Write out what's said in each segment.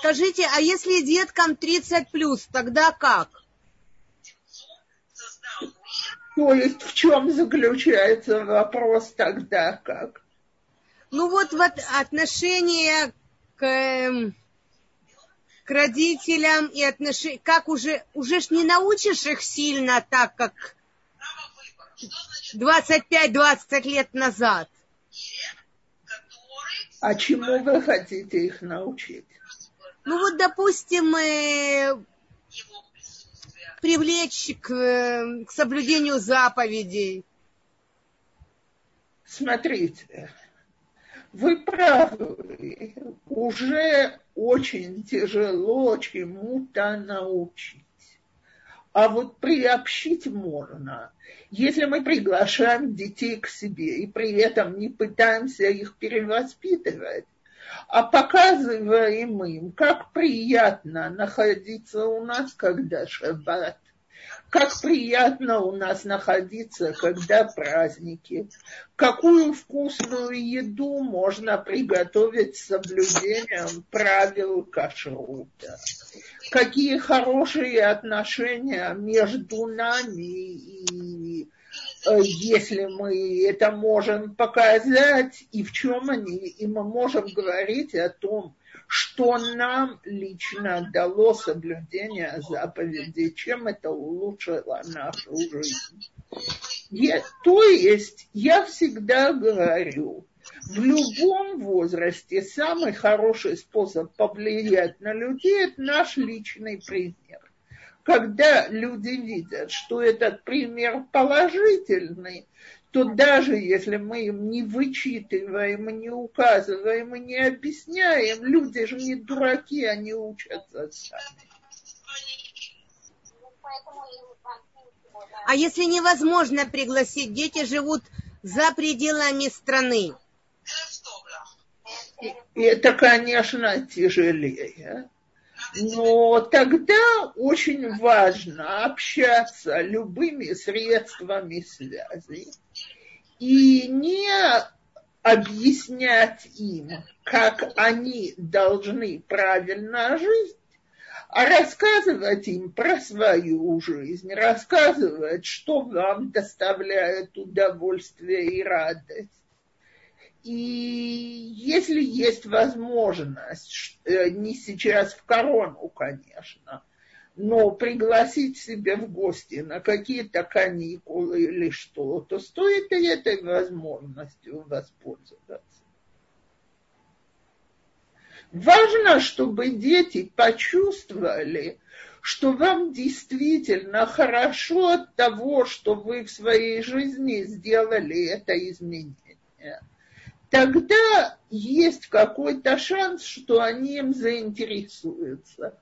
Скажите, а если деткам 30 плюс, тогда как? То есть в чем заключается вопрос тогда как? Ну вот, вот отношение к, эм, к родителям и отношение, как уже, уже ж не научишь их сильно так, как 25-20 лет назад. А чему вы хотите их научить? Ну вот, допустим, э, привлечь к, э, к соблюдению заповедей. Смотрите, вы правы, уже очень тяжело чему-то научить. А вот приобщить можно. Если мы приглашаем детей к себе и при этом не пытаемся их перевоспитывать, а показываем им, как приятно находиться у нас, когда шаббат, как приятно у нас находиться, когда праздники, какую вкусную еду можно приготовить с соблюдением правил кашрута, какие хорошие отношения между нами и если мы это можем показать, и в чем они, и мы можем говорить о том, что нам лично дало соблюдение заповедей, чем это улучшило нашу жизнь. Я, то есть я всегда говорю, в любом возрасте самый хороший способ повлиять на людей – это наш личный пример когда люди видят, что этот пример положительный, то даже если мы им не вычитываем, не указываем и не объясняем, люди же не дураки, они учатся сами. А если невозможно пригласить, дети живут за пределами страны? Это, конечно, тяжелее. Но тогда очень важно общаться любыми средствами связи и не объяснять им, как они должны правильно жить, а рассказывать им про свою жизнь, рассказывать, что вам доставляет удовольствие и радость и если есть возможность, э, не сейчас в корону, конечно, но пригласить себе в гости на какие-то каникулы или что, то стоит и этой возможностью воспользоваться. Важно, чтобы дети почувствовали, что вам действительно хорошо от того, что вы в своей жизни сделали это изменение тогда есть какой-то шанс, что они им заинтересуются.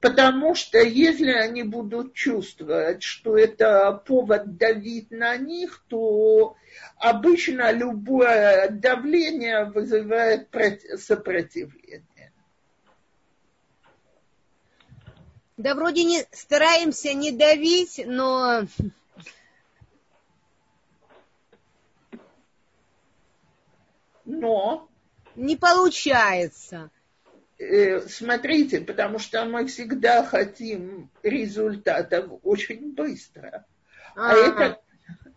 Потому что если они будут чувствовать, что это повод давить на них, то обычно любое давление вызывает сопротивление. Да вроде не стараемся не давить, но но... Не получается. Э, смотрите, потому что мы всегда хотим результатов очень быстро. А, это,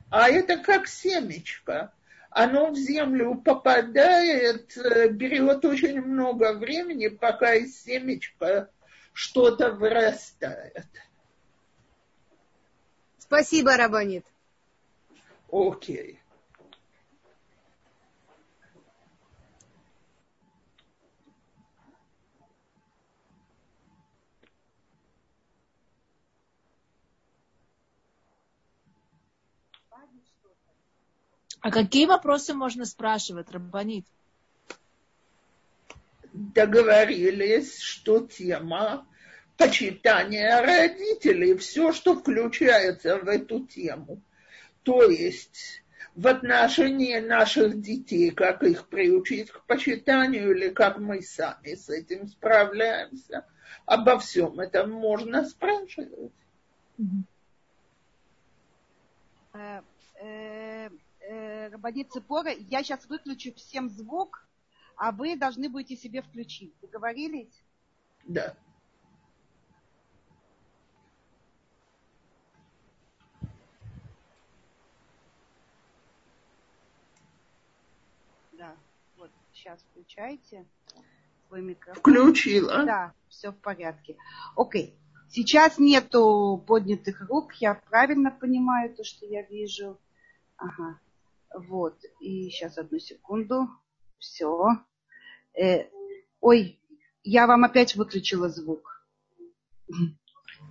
а это как семечко. Оно в землю попадает, э, берет очень много времени, пока из семечка что-то вырастает. Спасибо, Рабанит. Окей. А какие вопросы можно спрашивать, Рабанит? Договорились, что тема почитания родителей, все, что включается в эту тему. То есть в отношении наших детей, как их приучить к почитанию или как мы сами с этим справляемся. Обо всем этом можно спрашивать. Э, Рабанит Цепора, я сейчас выключу всем звук, а вы должны будете себе включить. Договорились? Да. Да, вот сейчас включайте свой микрофон. Включила. Да, все в порядке. Окей. Сейчас нету поднятых рук, я правильно понимаю то, что я вижу. Ага. Вот. И сейчас одну секунду. Все. Э, ой, я вам опять выключила звук.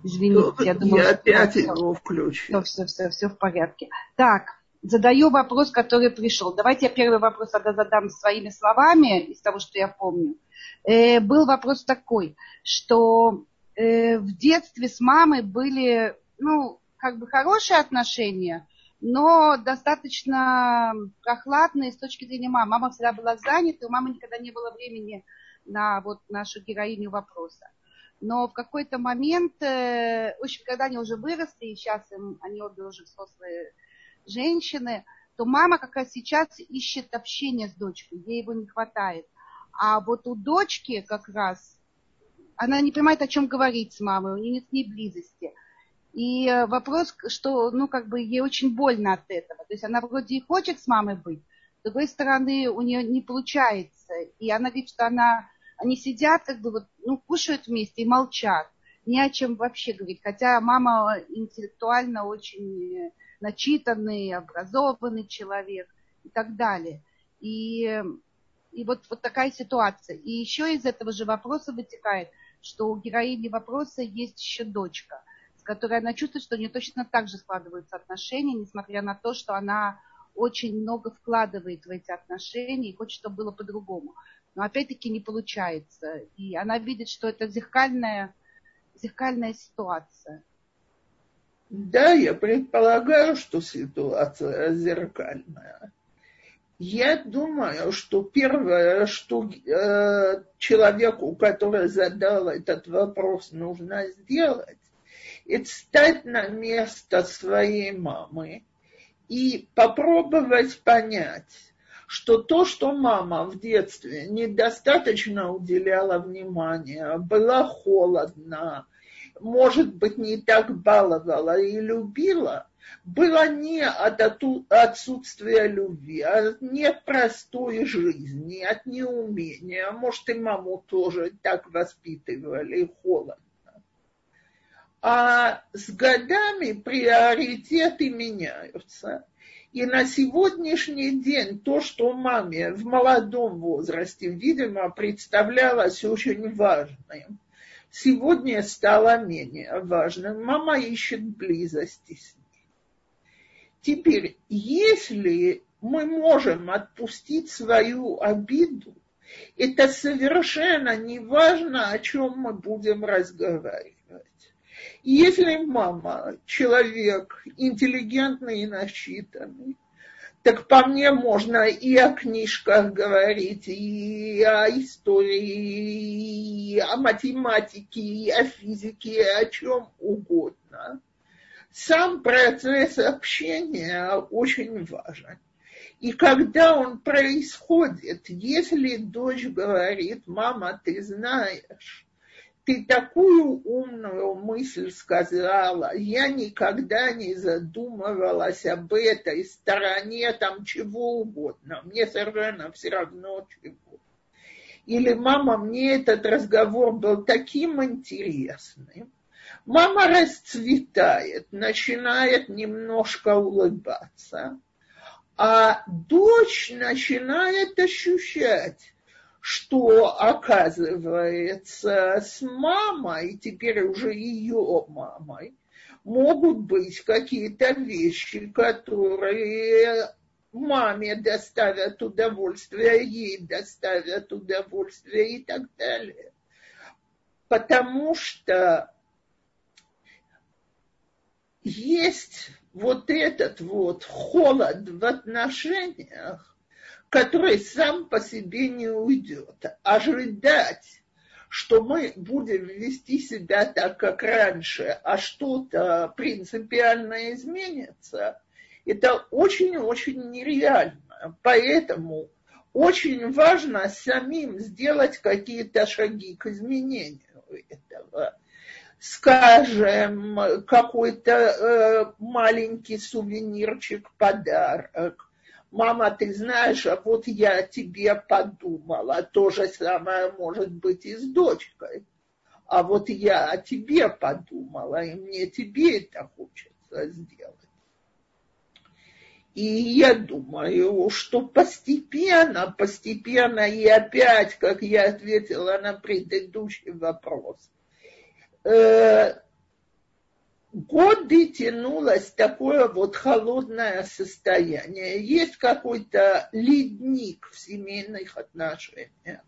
Извините, я думала, Я что опять его включил. Все, все, все, все в порядке. Так, задаю вопрос, который пришел. Давайте я первый вопрос тогда задам своими словами, из того, что я помню. Э, был вопрос такой, что э, в детстве с мамой были, ну, как бы хорошие отношения, но достаточно прохладные с точки зрения мамы. Мама всегда была занята, у мамы никогда не было времени на вот нашу героиню вопроса. Но в какой-то момент, э, в общем, когда они уже выросли, и сейчас им, они обе уже взрослые женщины, то мама как раз сейчас ищет общение с дочкой, ей его не хватает. А вот у дочки как раз, она не понимает, о чем говорить с мамой, у нее нет с ней близости. И э, вопрос, что, ну, как бы ей очень больно от этого. То есть она вроде и хочет с мамой быть, с другой стороны, у нее не получается. И она говорит, что она, они сидят, как бы вот, ну, кушают вместе и молчат. Ни о чем вообще говорить. Хотя мама интеллектуально очень э, начитанный, образованный человек и так далее. И, и вот, вот такая ситуация. И еще из этого же вопроса вытекает, что у героини вопроса есть еще дочка, которой она чувствует, что у нее точно так же складываются отношения, несмотря на то, что она очень много вкладывает в эти отношения и хочет, чтобы было по-другому. Но опять-таки не получается. И она видит, что это зеркальная, зеркальная ситуация. Да, я предполагаю, что ситуация зеркальная. Я думаю, что первое, что э, человеку, который задал этот вопрос, нужно сделать, это стать на место своей мамы и попробовать понять, что то, что мама в детстве недостаточно уделяла внимания, была холодна, может быть, не так баловала и любила, было не от отсутствия любви, а от непростой жизни, от неумения. Может, и маму тоже так воспитывали холодно. А с годами приоритеты меняются. И на сегодняшний день то, что маме в молодом возрасте, видимо, представлялось очень важным, сегодня стало менее важным. Мама ищет близости с ней. Теперь, если мы можем отпустить свою обиду, это совершенно не важно, о чем мы будем разговаривать. Если мама человек интеллигентный и насчитанный, так по мне можно и о книжках говорить, и о истории, и о математике, и о физике, и о чем угодно. Сам процесс общения очень важен. И когда он происходит, если дочь говорит, мама, ты знаешь, ты такую умную мысль сказала, я никогда не задумывалась об этой стороне, там чего угодно, мне совершенно все равно чего. Или мама, мне этот разговор был таким интересным. Мама расцветает, начинает немножко улыбаться, а дочь начинает ощущать, что оказывается с мамой, теперь уже ее мамой, могут быть какие-то вещи, которые маме доставят удовольствие, ей доставят удовольствие и так далее. Потому что есть вот этот вот холод в отношениях, который сам по себе не уйдет. Ожидать, что мы будем вести себя так, как раньше, а что-то принципиально изменится, это очень-очень нереально. Поэтому очень важно самим сделать какие-то шаги к изменению. дело. Скажем, какой-то э, маленький сувенирчик, подарок. Мама, ты знаешь, а вот я тебе подумала. То же самое может быть и с дочкой. А вот я о тебе подумала, и мне тебе это хочется сделать. И я думаю, что постепенно, постепенно, и опять, как я ответила на предыдущий вопрос, э, годы тянулось такое вот холодное состояние. Есть какой-то ледник в семейных отношениях.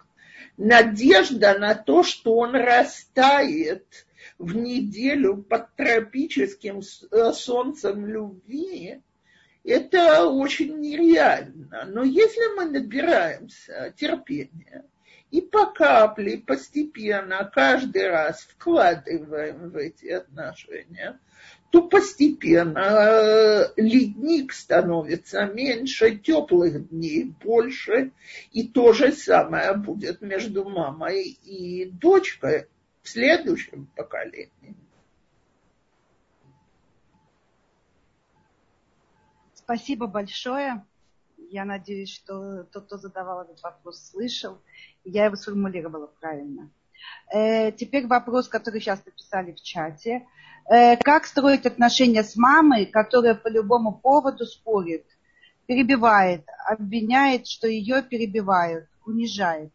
Надежда на то, что он растает в неделю под тропическим э, солнцем любви, это очень нереально. Но если мы набираемся терпения и по капле, постепенно, каждый раз вкладываем в эти отношения, то постепенно э, ледник становится меньше, теплых дней больше, и то же самое будет между мамой и дочкой в следующем поколении. Спасибо большое. Я надеюсь, что тот, кто задавал этот вопрос, слышал. Я его сформулировала правильно. Э, теперь вопрос, который сейчас написали в чате. Э, как строить отношения с мамой, которая по любому поводу спорит, перебивает, обвиняет, что ее перебивают, унижает?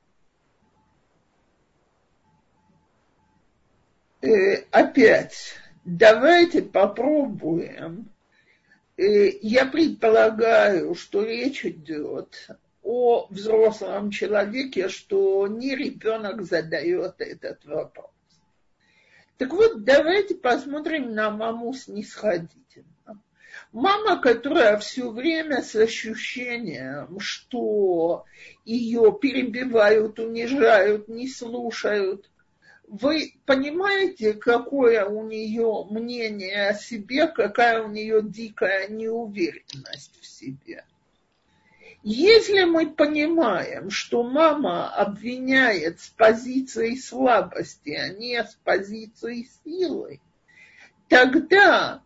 Э, опять, давайте попробуем я предполагаю, что речь идет о взрослом человеке, что не ребенок задает этот вопрос. Так вот, давайте посмотрим на маму снисходительно. Мама, которая все время с ощущением, что ее перебивают, унижают, не слушают, вы понимаете, какое у нее мнение о себе, какая у нее дикая неуверенность в себе. Если мы понимаем, что мама обвиняет с позиции слабости, а не с позиции силы, тогда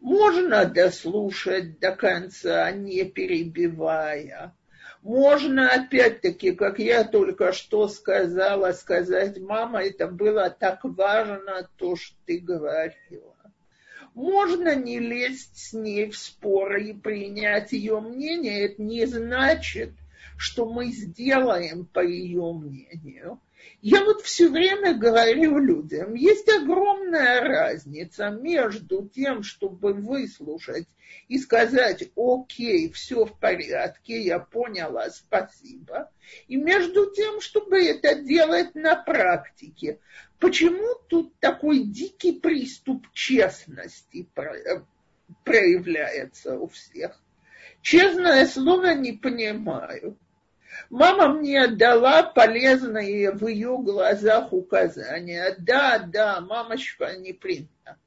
можно дослушать до конца, не перебивая. Можно опять-таки, как я только что сказала, сказать, мама, это было так важно, то, что ты говорила. Можно не лезть с ней в споры и принять ее мнение. Это не значит, что мы сделаем по ее мнению. Я вот все время говорю людям, есть огромная разница между тем, чтобы выслушать и сказать, окей, все в порядке, я поняла, спасибо, и между тем, чтобы это делать на практике. Почему тут такой дикий приступ честности проявляется у всех? Честное слово не понимаю. Мама мне дала полезные в ее глазах указания. Да, да, мамочка непременно.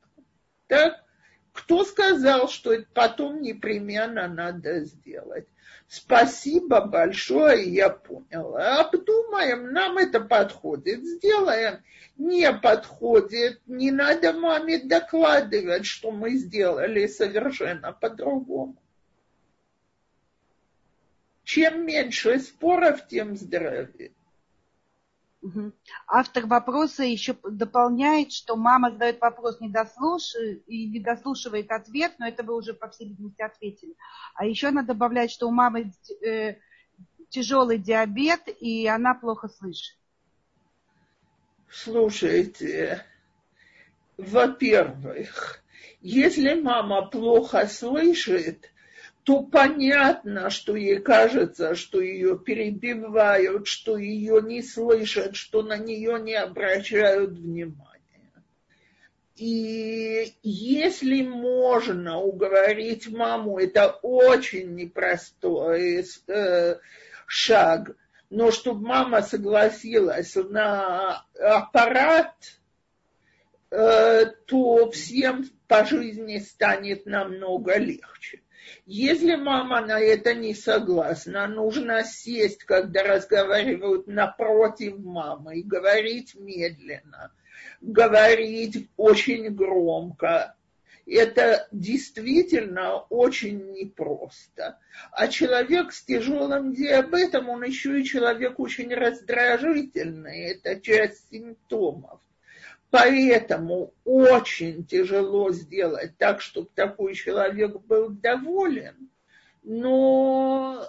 Так, кто сказал, что это потом непременно надо сделать? Спасибо большое, я поняла. Обдумаем, нам это подходит, сделаем. Не подходит, не надо маме докладывать, что мы сделали совершенно по-другому. Чем меньше споров, тем здоровее. Автор вопроса еще дополняет, что мама задает вопрос, не, дослушивает, и не дослушивает ответ, но это вы уже, по всей видимости, ответили. А еще она добавляет, что у мамы э, тяжелый диабет, и она плохо слышит. Слушайте, во-первых, если мама плохо слышит, то понятно, что ей кажется, что ее перебивают, что ее не слышат, что на нее не обращают внимания. И если можно уговорить маму, это очень непростой э, шаг, но чтобы мама согласилась на аппарат, э, то всем по жизни станет намного легче. Если мама на это не согласна, нужно сесть, когда разговаривают напротив мамы, и говорить медленно, говорить очень громко. Это действительно очень непросто. А человек с тяжелым диабетом, он еще и человек очень раздражительный. Это часть симптомов. Поэтому очень тяжело сделать так, чтобы такой человек был доволен, но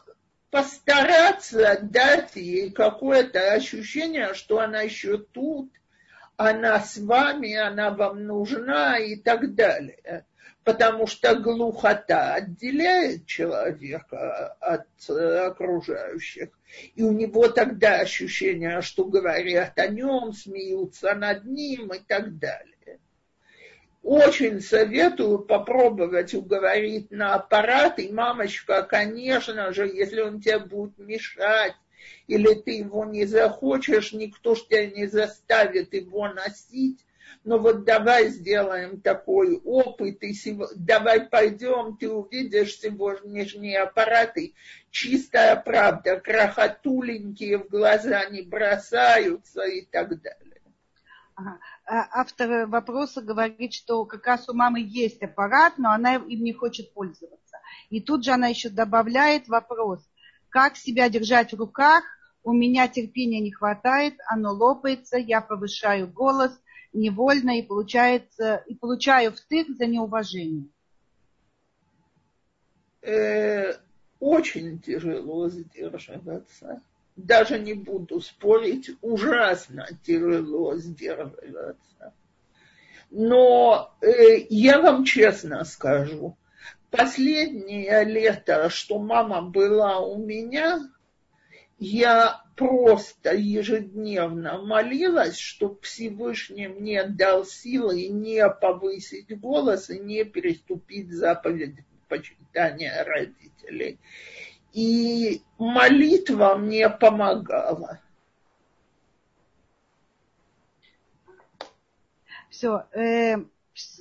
постараться дать ей какое-то ощущение, что она еще тут, она с вами, она вам нужна и так далее потому что глухота отделяет человека от э, окружающих. И у него тогда ощущение, что говорят о нем, смеются над ним и так далее. Очень советую попробовать уговорить на аппарат. И мамочка, конечно же, если он тебе будет мешать, или ты его не захочешь, никто ж тебя не заставит его носить, но вот давай сделаем такой опыт, и давай пойдем, ты увидишь сегодняшние аппараты, чистая правда, крохотуленькие в глаза не бросаются и так далее. А автор вопроса говорит, что как раз у мамы есть аппарат, но она им не хочет пользоваться. И тут же она еще добавляет вопрос, как себя держать в руках, у меня терпения не хватает, оно лопается, я повышаю голос, невольно и получается, и получаю втык за неуважение. Э, очень тяжело сдерживаться. Даже не буду спорить, ужасно тяжело сдерживаться. Но э, я вам честно скажу, последнее лето, что мама была у меня, я просто ежедневно молилась, чтобы Всевышний мне дал силы не повысить голос и не переступить заповедь почитания родителей. И молитва мне помогала. Все, э,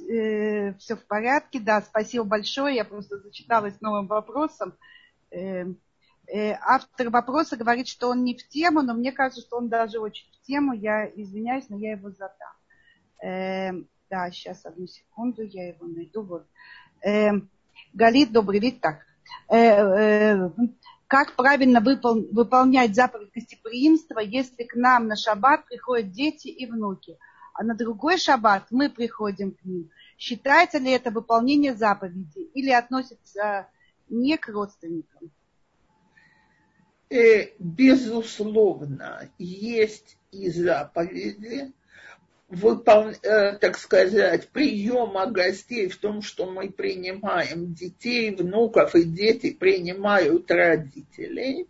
э, все в порядке, да, спасибо большое. Я просто зачиталась новым вопросом. Э, автор вопроса говорит, что он не в тему, но мне кажется, что он даже очень в тему. Я извиняюсь, но я его задам. Э, да, сейчас одну секунду, я его найду. Вот. Э, Галит, добрый вид, так. Э, э, как правильно выпол- выполнять заповедь гостеприимства, если к нам на шаббат приходят дети и внуки, а на другой шаббат мы приходим к ним? Считается ли это выполнение заповеди или относится не к родственникам? Э, безусловно, есть и заповеди, выпол... Э, так сказать, приема гостей в том, что мы принимаем детей, внуков, и дети принимают родителей,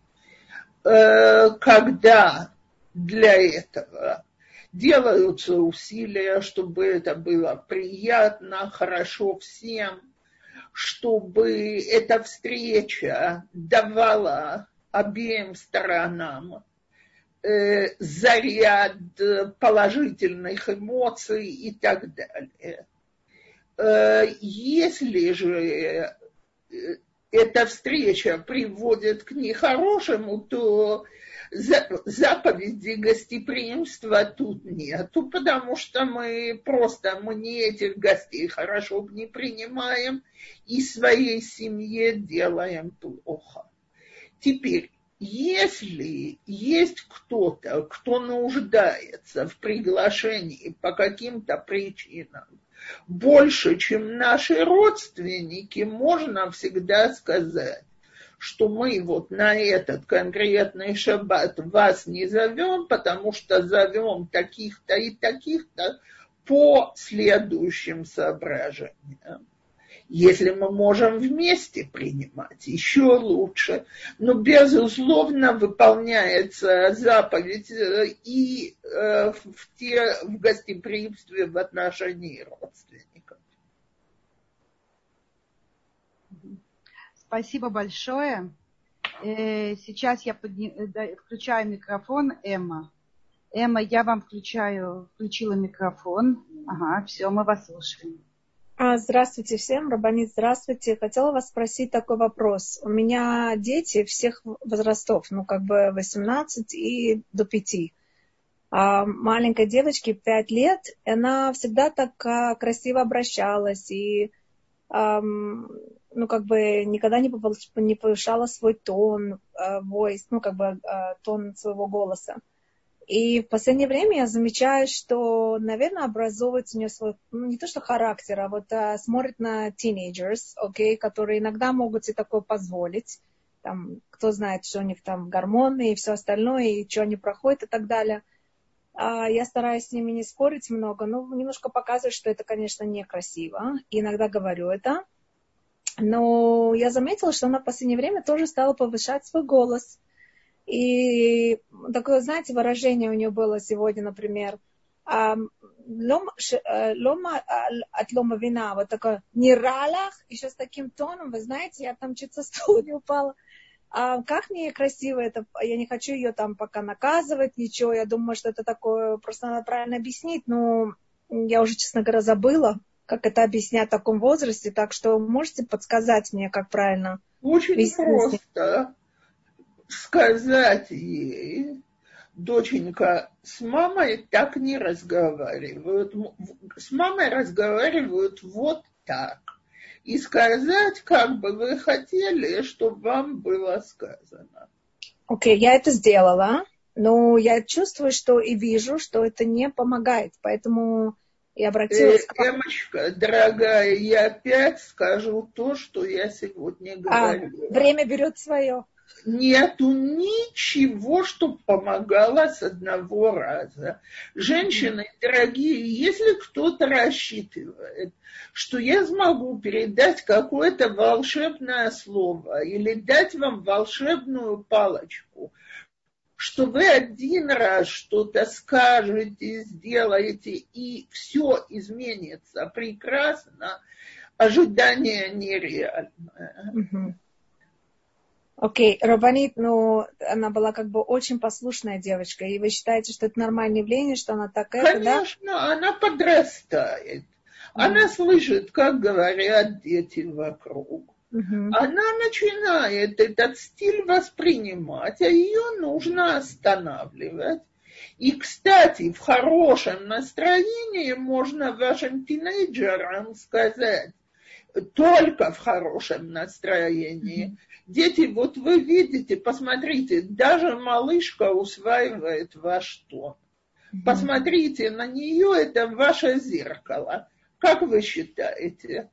э, когда для этого делаются усилия, чтобы это было приятно, хорошо всем, чтобы эта встреча давала обеим сторонам э, заряд положительных эмоций и так далее. Э, если же э, эта встреча приводит к нехорошему, то заповеди гостеприимства тут нету, потому что мы просто мы не этих гостей хорошо не принимаем и своей семье делаем плохо. Теперь, если есть кто-то, кто нуждается в приглашении по каким-то причинам, больше, чем наши родственники, можно всегда сказать, что мы вот на этот конкретный шаббат вас не зовем, потому что зовем таких-то и таких-то по следующим соображениям. Если мы можем вместе принимать, еще лучше. Но, безусловно, выполняется заповедь э, и э, в, те, в гостеприимстве в отношении родственников. Спасибо большое. Э, сейчас я подни... включаю микрофон Эмма. Эмма, я вам включаю, включила микрофон. Ага, все, мы вас слушаем. А, здравствуйте всем, Рабанит, здравствуйте. Хотела вас спросить такой вопрос. У меня дети всех возрастов, ну как бы 18 и до 5. А маленькой девочке 5 лет, она всегда так а, красиво обращалась и ну, как бы никогда не, повышала свой тон, uh, voice, ну, как бы uh, тон своего голоса. И в последнее время я замечаю, что, наверное, образовывается у нее свой, ну, не то что характер, а вот а, смотрит на teenagers, окей, okay, которые иногда могут себе такое позволить. Там, кто знает, что у них там гормоны и все остальное, и что они проходят и так далее. А, я стараюсь с ними не спорить много, но немножко показывать, что это, конечно, некрасиво. И иногда говорю это. Но я заметила, что она в последнее время тоже стала повышать свой голос. И такое, знаете, выражение у нее было сегодня, например, лома от лома вина, вот такое нералах, еще с таким тоном, вы знаете, я там чуть со стула не упала. А как мне красиво это, я не хочу ее там пока наказывать, ничего, я думаю, что это такое, просто надо правильно объяснить, но я уже, честно говоря, забыла, как это объяснять в таком возрасте, так что можете подсказать мне, как правильно? Очень просто сказать ей, доченька, с мамой так не разговаривают. С мамой разговаривают вот так. И сказать, как бы вы хотели, чтобы вам было сказано. Окей, okay, я это сделала, но я чувствую, что и вижу, что это не помогает. Поэтому я обратилась к... Эмочка, дорогая, я опять скажу то, что я сегодня а, говорила. А, время берет свое нету ничего, что помогало с одного раза. Женщины, дорогие, если кто-то рассчитывает, что я смогу передать какое-то волшебное слово или дать вам волшебную палочку, что вы один раз что-то скажете, сделаете, и все изменится прекрасно, ожидание нереальное. Окей, okay. Рабанит, ну, она была как бы очень послушная девочка, и вы считаете, что это нормальное явление, что она такая, Конечно, да? она подрастает. Она mm-hmm. слышит, как говорят дети вокруг. Mm-hmm. Она начинает этот стиль воспринимать, а ее нужно останавливать. И, кстати, в хорошем настроении можно вашим тинейджерам сказать, только в хорошем настроении. Дети, вот вы видите, посмотрите, даже малышка усваивает ваш тон. Посмотрите на нее, это ваше зеркало. Как вы считаете,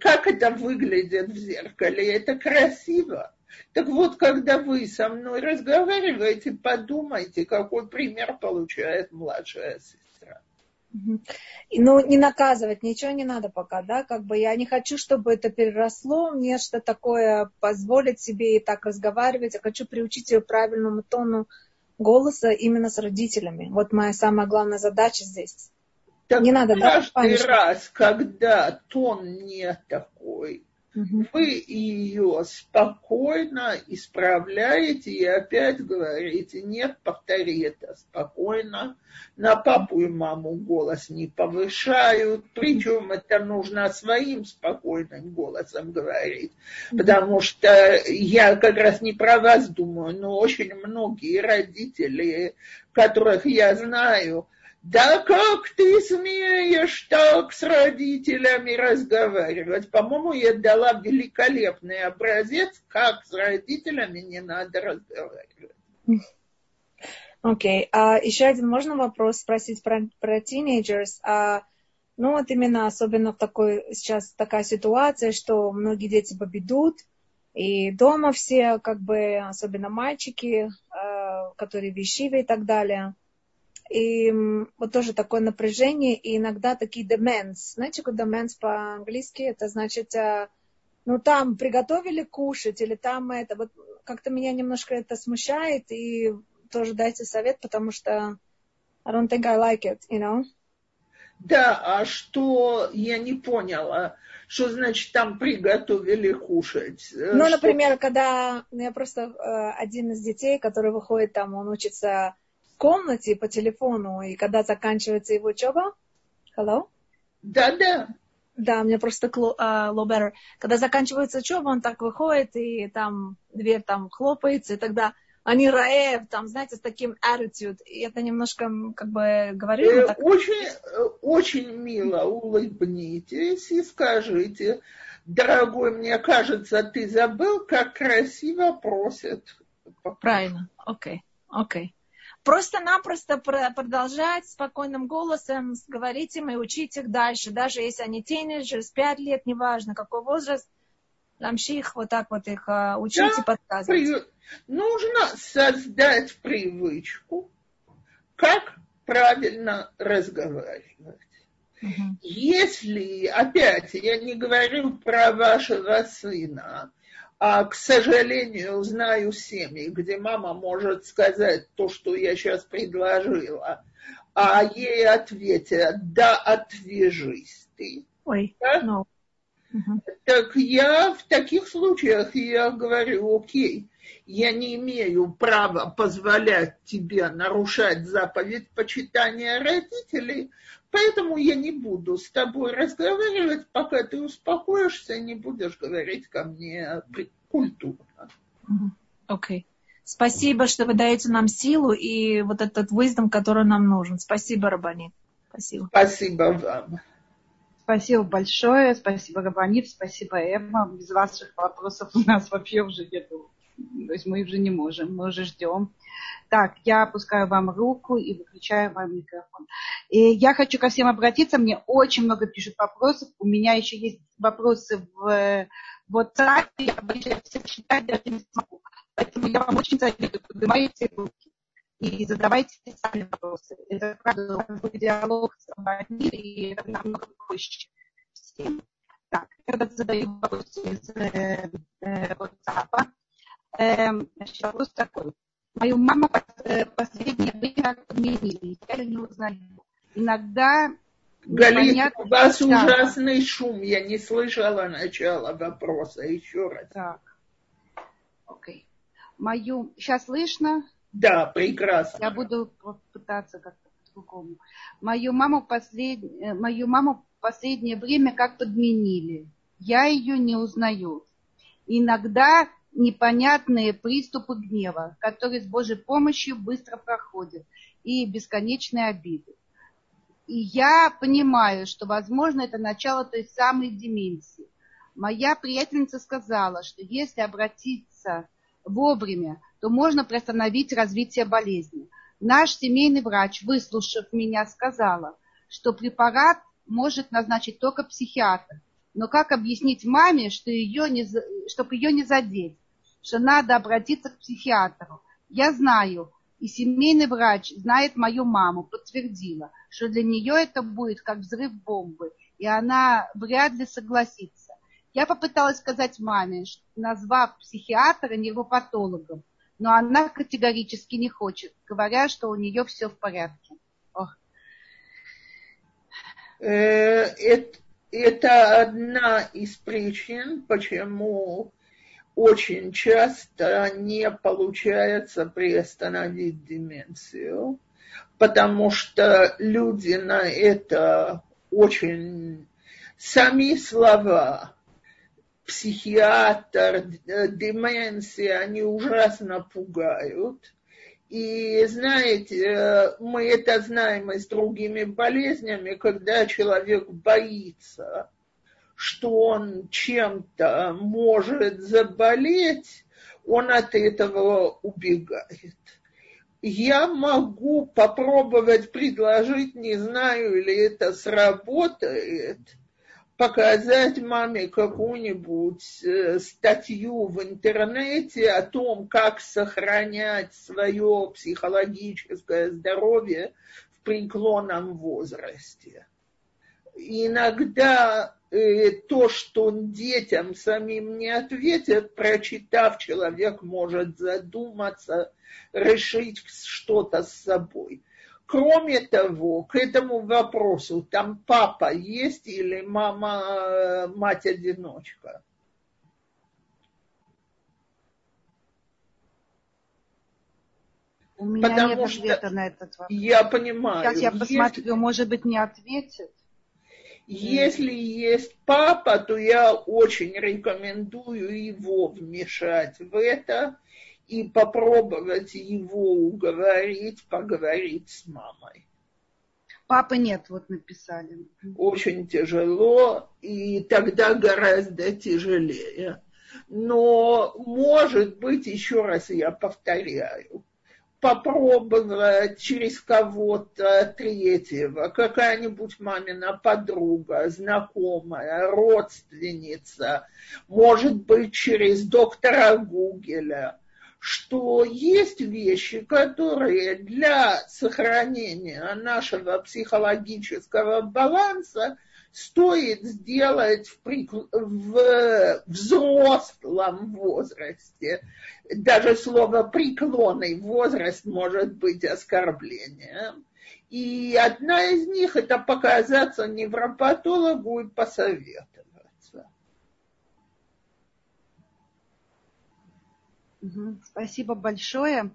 как это выглядит в зеркале? Это красиво. Так вот, когда вы со мной разговариваете, подумайте, какой пример получает младшая сестра. Ну, не наказывать, ничего не надо пока, да, как бы я не хочу, чтобы это переросло, мне что такое позволить себе и так разговаривать, я хочу приучить ее правильному тону голоса именно с родителями. Вот моя самая главная задача здесь. Так не надо, каждый да, раз, когда тон не такой, вы ее спокойно исправляете и опять говорите, нет, повтори это спокойно. На папу и маму голос не повышают, причем это нужно своим спокойным голосом говорить, потому что я как раз не про вас думаю, но очень многие родители, которых я знаю, да как ты смеешь так с родителями разговаривать? По-моему, я дала великолепный образец, как с родителями не надо разговаривать. Окей. Okay. А еще один можно вопрос спросить про, про teenagers? А, ну вот именно особенно в такой сейчас такая ситуация, что многие дети победут, и дома все, как бы, особенно мальчики, а, которые вещивы и так далее и вот тоже такое напряжение, и иногда такие demands. Знаете, что demands по-английски? Это значит, э, ну там приготовили кушать, или там это. Вот как-то меня немножко это смущает, и тоже дайте совет, потому что I don't think I like it, you know? Да, а что я не поняла, что значит там приготовили кушать? Э, ну, что... например, когда я просто э, один из детей, который выходит там, он учится комнате по телефону, и когда заканчивается его учеба? Hello? Да-да. Да, у меня просто uh, Когда заканчивается учеба, он так выходит, и там дверь там хлопается, и тогда они раев, там, знаете, с таким attitude. И это немножко, как бы, говорю... Э, так... Очень, очень мило улыбнитесь и скажите, дорогой, мне кажется, ты забыл, как красиво просят. Правильно, окей, okay. окей. Okay. Просто-напросто продолжать спокойным голосом, говорить им и учить их дальше. Даже если они тинейджеры, с 5 лет, неважно какой возраст, их вот так вот их а, учить да, и подсказывать. При... Нужно создать привычку, как правильно разговаривать. Угу. Если, опять, я не говорю про вашего сына, а, к сожалению, знаю семьи, где мама может сказать то, что я сейчас предложила, а ей ответят, да, отвяжись ты. Ой, да? no. угу. Так я в таких случаях я говорю, окей, я не имею права позволять тебе нарушать заповедь почитания родителей, Поэтому я не буду с тобой разговаривать, пока ты успокоишься, не будешь говорить ко мне культурно. Окей. Okay. Спасибо, что вы даете нам силу и вот этот wisdom, который нам нужен. Спасибо, Рабанит. Спасибо. Спасибо вам. Спасибо большое. Спасибо, Рабанит. Спасибо, Эмма. Без ваших вопросов у нас вообще уже нету. То есть мы уже не можем, мы уже ждем. Так, я опускаю вам руку и выключаю вам микрофон. И я хочу ко всем обратиться. Мне очень много пишут вопросов. У меня еще есть вопросы в WhatsApp. Я боюсь всех читать, даже не смогу. Поэтому я вам очень советую, поднимайте руки и задавайте сами вопросы. Это правда диалог с вами, и это намного проще всем. Так, я задаю вопросы из э, э, WhatsApp. Э, значит, вопрос такой. Мою маму э, последнее время подменили. Я ее не узнаю. Иногда Галит, у вас да. ужасный шум. Я не слышала начала вопроса. Еще раз. Так. Окей. Мою... Сейчас слышно? Да, прекрасно. Я буду пытаться как-то по-другому. Мою маму, послед... Э, Мою маму последнее время как подменили. Я ее не узнаю. Иногда непонятные приступы гнева, которые с Божьей помощью быстро проходят, и бесконечные обиды. И я понимаю, что, возможно, это начало той самой деменции. Моя приятельница сказала, что если обратиться вовремя, то можно приостановить развитие болезни. Наш семейный врач, выслушав меня, сказала, что препарат может назначить только психиатр. Но как объяснить маме, что ее не, чтобы ее не задеть? Что надо обратиться к психиатру. Я знаю, и семейный врач знает мою маму, подтвердила, что для нее это будет как взрыв бомбы, и она вряд ли согласится. Я попыталась сказать маме, назвав психиатра невропатологом, но она категорически не хочет, говоря, что у нее все в порядке. Э, это одна из причин, почему очень часто не получается приостановить деменцию, потому что люди на это очень... Сами слова психиатр, деменция, они ужасно пугают. И знаете, мы это знаем и с другими болезнями, когда человек боится что он чем-то может заболеть, он от этого убегает. Я могу попробовать предложить, не знаю, или это сработает, показать маме какую-нибудь э, статью в интернете о том, как сохранять свое психологическое здоровье в преклонном возрасте. Иногда то, что он детям самим не ответит, прочитав, человек может задуматься, решить что-то с собой. Кроме того, к этому вопросу, там папа есть или мама, э, мать-одиночка? У меня Потому нет ответа на этот вопрос. Я понимаю. Сейчас я посмотрю, есть... может быть, не ответит. Если есть папа, то я очень рекомендую его вмешать в это и попробовать его уговорить, поговорить с мамой. Папы нет, вот написали. Очень тяжело, и тогда гораздо тяжелее. Но, может быть, еще раз я повторяю, попробовать через кого-то третьего, какая-нибудь мамина подруга, знакомая, родственница, может быть, через доктора Гугеля – что есть вещи, которые для сохранения нашего психологического баланса стоит сделать в, прик... в взрослом возрасте. Даже слово преклонный возраст может быть оскорблением. И одна из них это показаться невропатологу и посоветовать. Спасибо большое.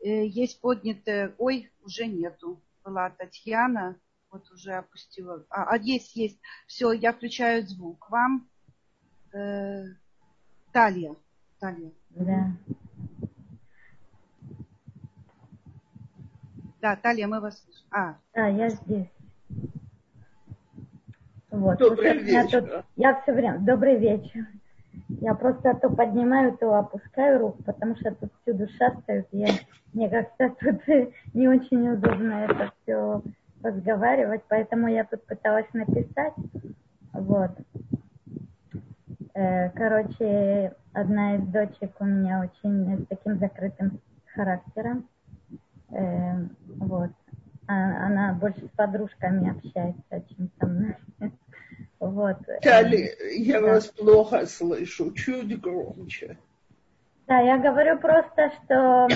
Э, есть поднятая... Ой, уже нету. Была Татьяна, вот уже опустила. А, а есть, есть. Все, я включаю звук. Вам э, Талия. Талия. Да. Да, Талия, мы вас слышим. А. Да, я здесь. Вот. Добрый вечер. Тут... Я все время. Добрый вечер. Я просто то поднимаю, то опускаю руку, потому что тут всюду шастают. Я, мне как-то тут не очень удобно это все разговаривать, поэтому я тут пыталась написать. Вот. Э, короче, одна из дочек у меня очень с таким закрытым характером. Э, вот. А, она больше с подружками общается, чем со мной. Вот. Тали, я да. вас плохо слышу, чуть громче. Да, я говорю просто, что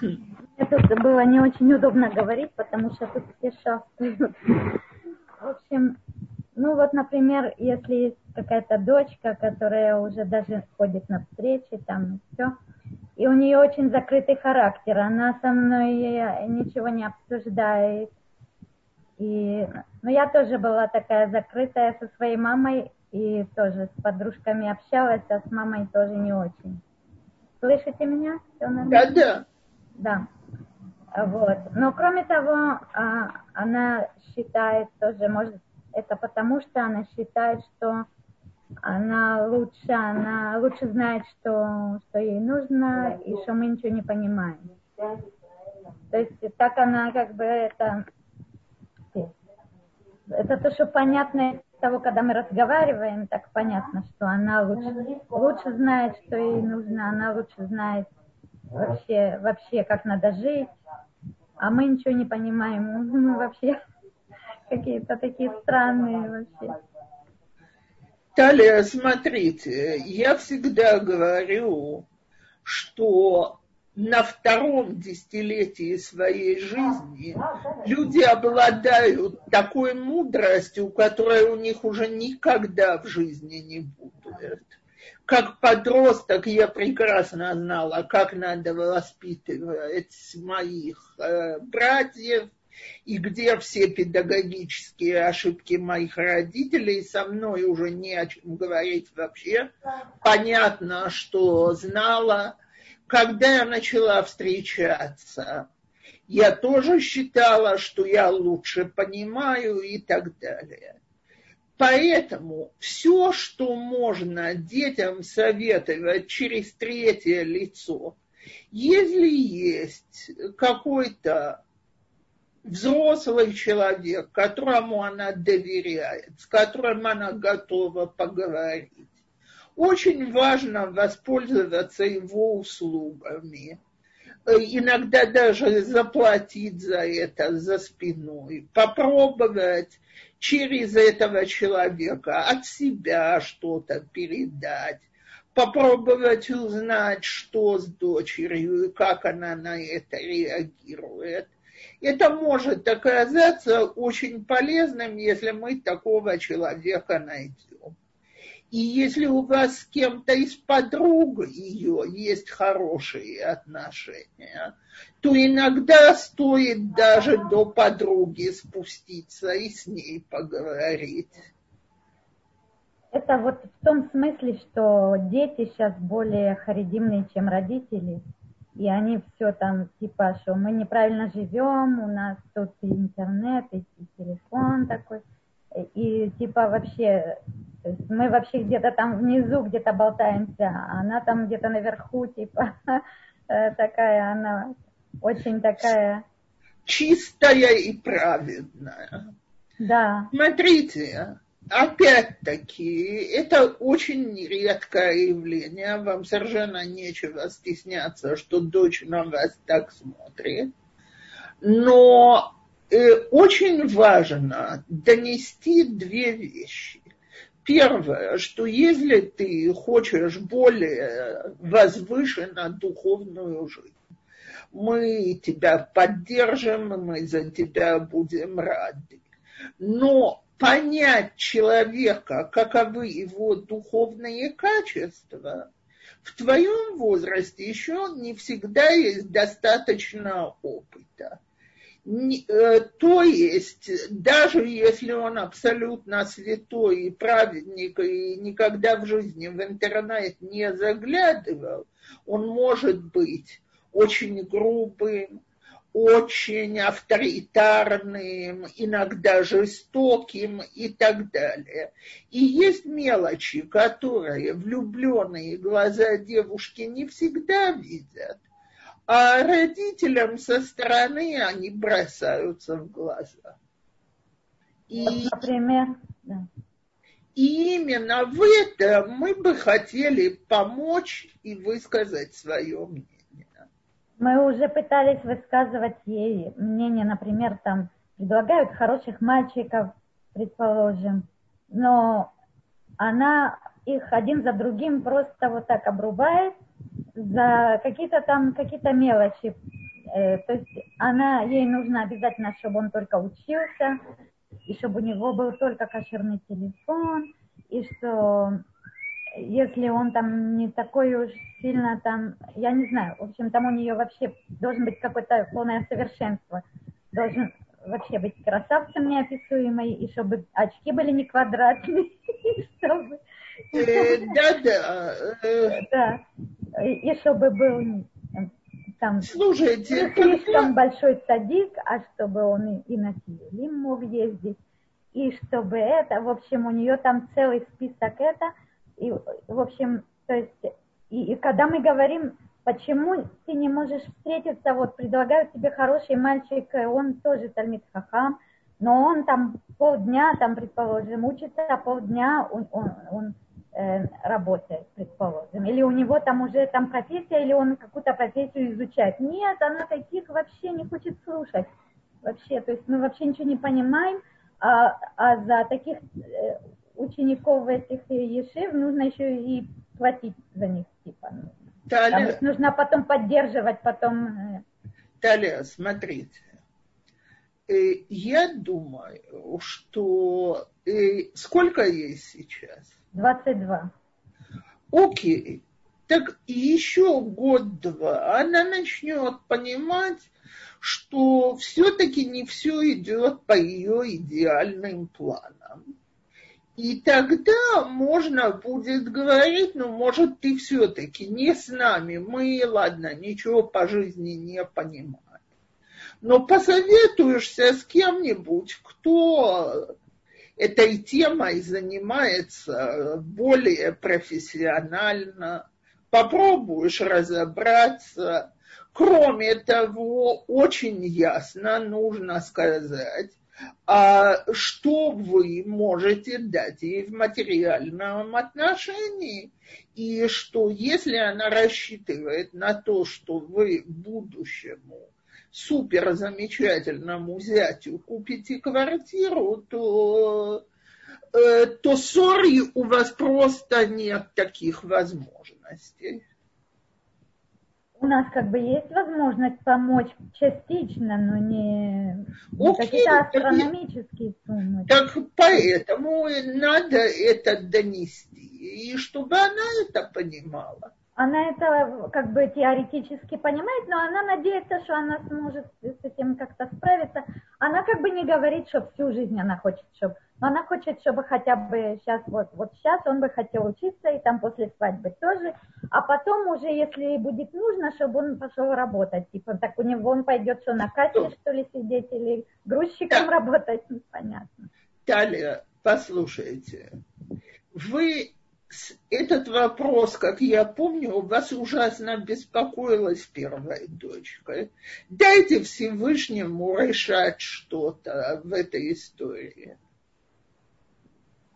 мне тут было не очень удобно говорить, потому что тут все шастают. В общем, ну вот, например, если есть какая-то дочка, которая уже даже ходит на встречи, там и все, и у нее очень закрытый характер, она со мной ничего не обсуждает, и, ну, я тоже была такая закрытая со своей мамой и тоже с подружками общалась, а с мамой тоже не очень. Слышите меня? Да, да. Да. Вот. Но кроме того, а, она считает тоже, может, это потому, что она считает, что она лучше, она лучше знает, что, что ей нужно, и что мы ничего не понимаем. То есть так она как бы это это то, что понятно того, когда мы разговариваем, так понятно, что она лучше, лучше знает, что ей нужно, она лучше знает вообще, вообще, как надо жить, а мы ничего не понимаем, мы вообще какие-то такие странные вообще. Талия, смотрите, я всегда говорю, что на втором десятилетии своей жизни люди обладают такой мудростью, которая у них уже никогда в жизни не будет. Как подросток я прекрасно знала, как надо воспитывать моих э, братьев, и где все педагогические ошибки моих родителей, со мной уже не о чем говорить вообще. Понятно, что знала, когда я начала встречаться, я тоже считала, что я лучше понимаю и так далее. Поэтому все, что можно детям советовать через третье лицо, если есть какой-то взрослый человек, которому она доверяет, с которым она готова поговорить, очень важно воспользоваться его услугами. Иногда даже заплатить за это за спиной, попробовать через этого человека от себя что-то передать, попробовать узнать, что с дочерью и как она на это реагирует. Это может оказаться очень полезным, если мы такого человека найдем. И если у вас с кем-то из подруг ее есть хорошие отношения, то иногда стоит даже до подруги спуститься и с ней поговорить. Это вот в том смысле, что дети сейчас более харидимные, чем родители. И они все там, типа, что мы неправильно живем, у нас тут интернет, и телефон такой. И типа вообще, мы вообще где-то там внизу где-то болтаемся, а она там где-то наверху, типа, такая она, очень такая... Чистая и праведная. Да. Смотрите, Опять-таки, это очень редкое явление. Вам совершенно нечего стесняться, что дочь на вас так смотрит. Но э, очень важно донести две вещи. Первое, что если ты хочешь более возвышенно духовную жизнь, мы тебя поддержим, мы за тебя будем рады. Но понять человека, каковы его духовные качества, в твоем возрасте еще не всегда есть достаточно опыта. Э, то есть, даже если он абсолютно святой и праведник и никогда в жизни в интернет не заглядывал, он может быть очень грубым, очень авторитарным, иногда жестоким и так далее. И есть мелочи, которые влюбленные глаза девушки не всегда видят, а родителям со стороны они бросаются в глаза. И, вот, например, да. и именно в этом мы бы хотели помочь и высказать свое мнение. Мы уже пытались высказывать ей мнение, например, там предлагают хороших мальчиков, предположим, но она их один за другим просто вот так обрубает за какие-то там какие-то мелочи. Э, то есть она, ей нужно обязательно, чтобы он только учился, и чтобы у него был только кошерный телефон, и что если он там не такой уж сильно там, я не знаю, в общем, там у нее вообще должен быть какое-то полное совершенство, должен вообще быть красавцем неописуемый, и чтобы очки были не квадратные, чтобы... Э, да-да. Э. Да, и чтобы был там Слушайте, слишком большой садик, а чтобы он и на Тилим мог ездить, и чтобы это, в общем, у нее там целый список это – и, в общем, то есть, и, и когда мы говорим, почему ты не можешь встретиться, вот предлагают тебе хороший мальчик, он тоже Тальмит Хахам, но он там полдня, там, предположим, учится, а полдня он, он, он работает, предположим. Или у него там уже там профессия, или он какую-то профессию изучает. Нет, она таких вообще не хочет слушать. Вообще, то есть мы вообще ничего не понимаем, а, а за таких э, учеников этих ешив нужно еще и платить за них, типа. Таля, нужно потом поддерживать, потом... Э, Таля, смотрите. Э, я думаю, что... Э, сколько ей сейчас? 22. Окей. Так еще год-два она начнет понимать, что все-таки не все идет по ее идеальным планам и тогда можно будет говорить, ну, может, ты все-таки не с нами, мы, ладно, ничего по жизни не понимаем. Но посоветуешься с кем-нибудь, кто этой темой занимается более профессионально, попробуешь разобраться. Кроме того, очень ясно нужно сказать, а что вы можете дать ей в материальном отношении. И что если она рассчитывает на то, что вы будущему супер замечательному зятю купите квартиру, то, э, то сори у вас просто нет таких возможностей у нас как бы есть возможность помочь частично, но не, не какие-то астрономические суммы. Так поэтому надо это донести и чтобы она это понимала она это как бы теоретически понимает, но она надеется, что она сможет с этим как-то справиться. Она как бы не говорит, что всю жизнь она хочет, чтобы... Но она хочет, чтобы хотя бы сейчас, вот, вот сейчас он бы хотел учиться, и там после свадьбы тоже. А потом уже, если будет нужно, чтобы он пошел работать. Типа так у него он пойдет что, на кассе, что ли, сидеть, или грузчиком работать, непонятно. Талия, послушайте, вы этот вопрос, как я помню, вас ужасно беспокоила с первой. Дайте Всевышнему решать что-то в этой истории.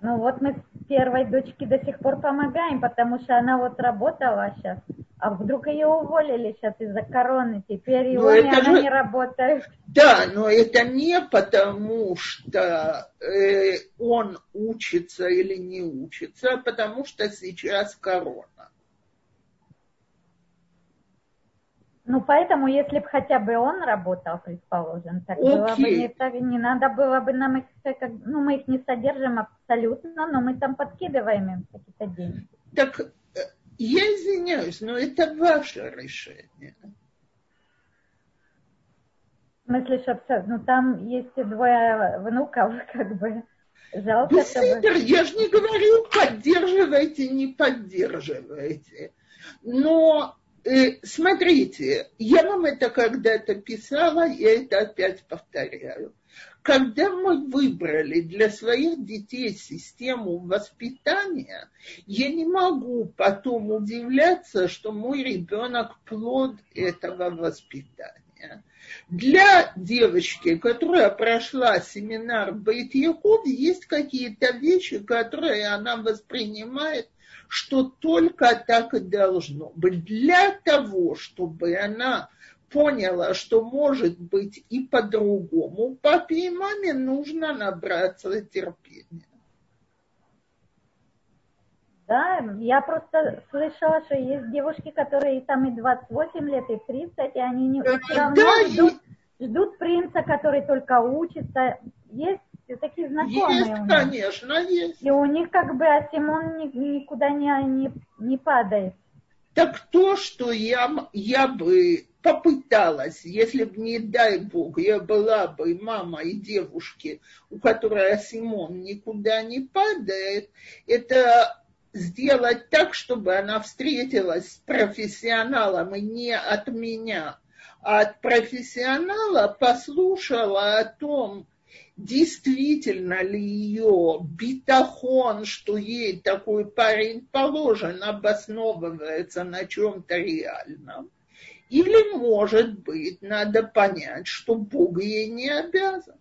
Ну вот мы первой дочке до сих пор помогаем, потому что она вот работала сейчас, а вдруг ее уволили сейчас из-за короны, теперь его не, она же... не работает. Да, но это не потому, что э, он учится или не учится, а потому что сейчас корона. Ну, поэтому, если бы хотя бы он работал, предположим, так okay. было бы не, не надо было бы нам их, как, ну, мы их не содержим абсолютно, но мы там подкидываем им какие-то деньги. Так, э, я извиняюсь, но это ваше решение. В смысле, что ну, там есть двое внуков, как бы, жалко, Беседер, чтобы... я же не говорю, поддерживайте, не поддерживайте. Но Э, смотрите, я вам это когда-то писала, я это опять повторяю. Когда мы выбрали для своих детей систему воспитания, я не могу потом удивляться, что мой ребенок плод этого воспитания. Для девочки, которая прошла семинар Бейт есть какие-то вещи, которые она воспринимает что только так и должно быть. Для того, чтобы она поняла, что может быть и по-другому, папе и маме нужно набраться терпения. Да, я просто слышала, что есть девушки, которые там и 28 лет, и 30, и они не, все равно да, ждут, и... ждут принца, который только учится. Есть такие знакомые есть, у них. конечно, есть. И у них как бы Асимон никуда не, не, не падает. Так то, что я, я бы попыталась, если бы, не дай бог, я была бы мамой девушки, у которой Асимон никуда не падает, это сделать так, чтобы она встретилась с профессионалом и не от меня, а от профессионала послушала о том, действительно ли ее битахон, что ей такой парень положен, обосновывается на чем-то реальном. Или, может быть, надо понять, что Бог ей не обязан.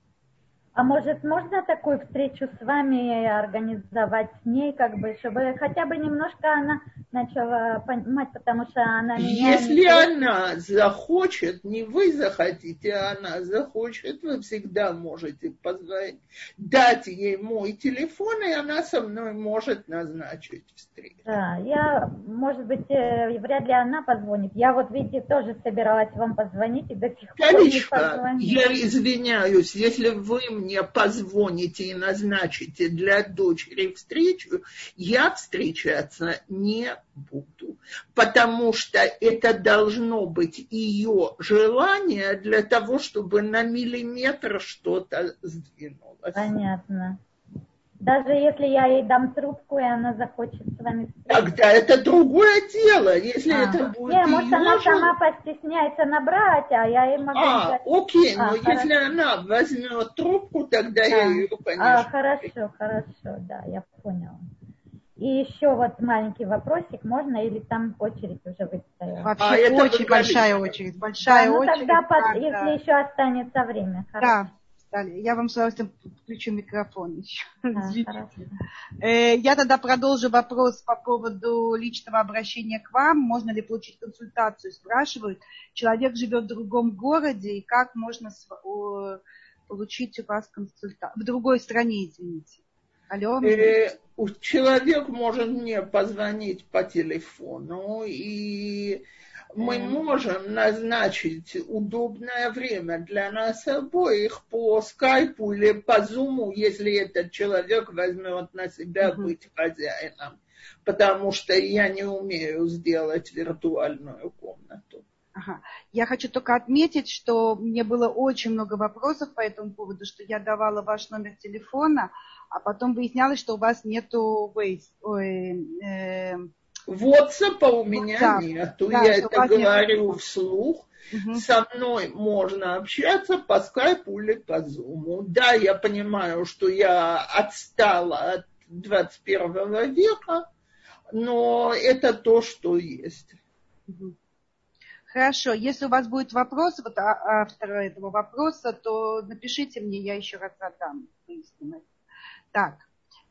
А может, можно такую встречу с вами организовать с ней, как бы, чтобы хотя бы немножко она начала понимать, потому что она меня... Если не... она захочет, не вы захотите, а она захочет, вы всегда можете позвонить, дать ей мой телефон, и она со мной может назначить встречу. Да, я, может быть, э, вряд ли она позвонит. Я вот, видите, тоже собиралась вам позвонить и до сих пор Колечко, не позвонила. я извиняюсь, если вы мне позвоните и назначите для дочери встречу, я встречаться не буду, потому что это должно быть ее желание для того, чтобы на миллиметр что-то сдвинулось. Понятно. Даже если я ей дам трубку, и она захочет с вами встретиться. Тогда это другое дело, если а. это будет Не, может, она жел... сама постесняется набрать, а я ей могу... А, сказать... окей, а, но хорошо. если она возьмет трубку, тогда да. я ее, конечно... А, хорошо, хорошо, да, я поняла. И еще вот маленький вопросик, можно или там очередь уже выстояла? Вообще а, очень большая очередь, большая да, ну, очередь. Тогда, под, да, если еще останется время. Хорошо. Да. Далее. Я вам с удовольствием включу микрофон еще. А, Я тогда продолжу вопрос по поводу личного обращения к вам. Можно ли получить консультацию? Спрашивают. Человек живет в другом городе, и как можно получить у вас консультацию? В другой стране, извините. Алло. Э, человек может мне позвонить по телефону и мы можем назначить удобное время для нас обоих по скайпу или по зуму, если этот человек возьмет на себя быть хозяином, потому что я не умею сделать виртуальную комнату. Ага. Я хочу только отметить, что мне было очень много вопросов по этому поводу, что я давала ваш номер телефона, а потом выяснялось, что у вас нету Waze, ой, э, WhatsApp у меня да, нету. Да, я это говорю нет. вслух. Угу. Со мной можно общаться по скайпу или по зуму. Да, я понимаю, что я отстала от 21 века, но это то, что есть. Хорошо, если у вас будет вопрос, вот а, автора этого вопроса, то напишите мне, я еще раз задам. Так,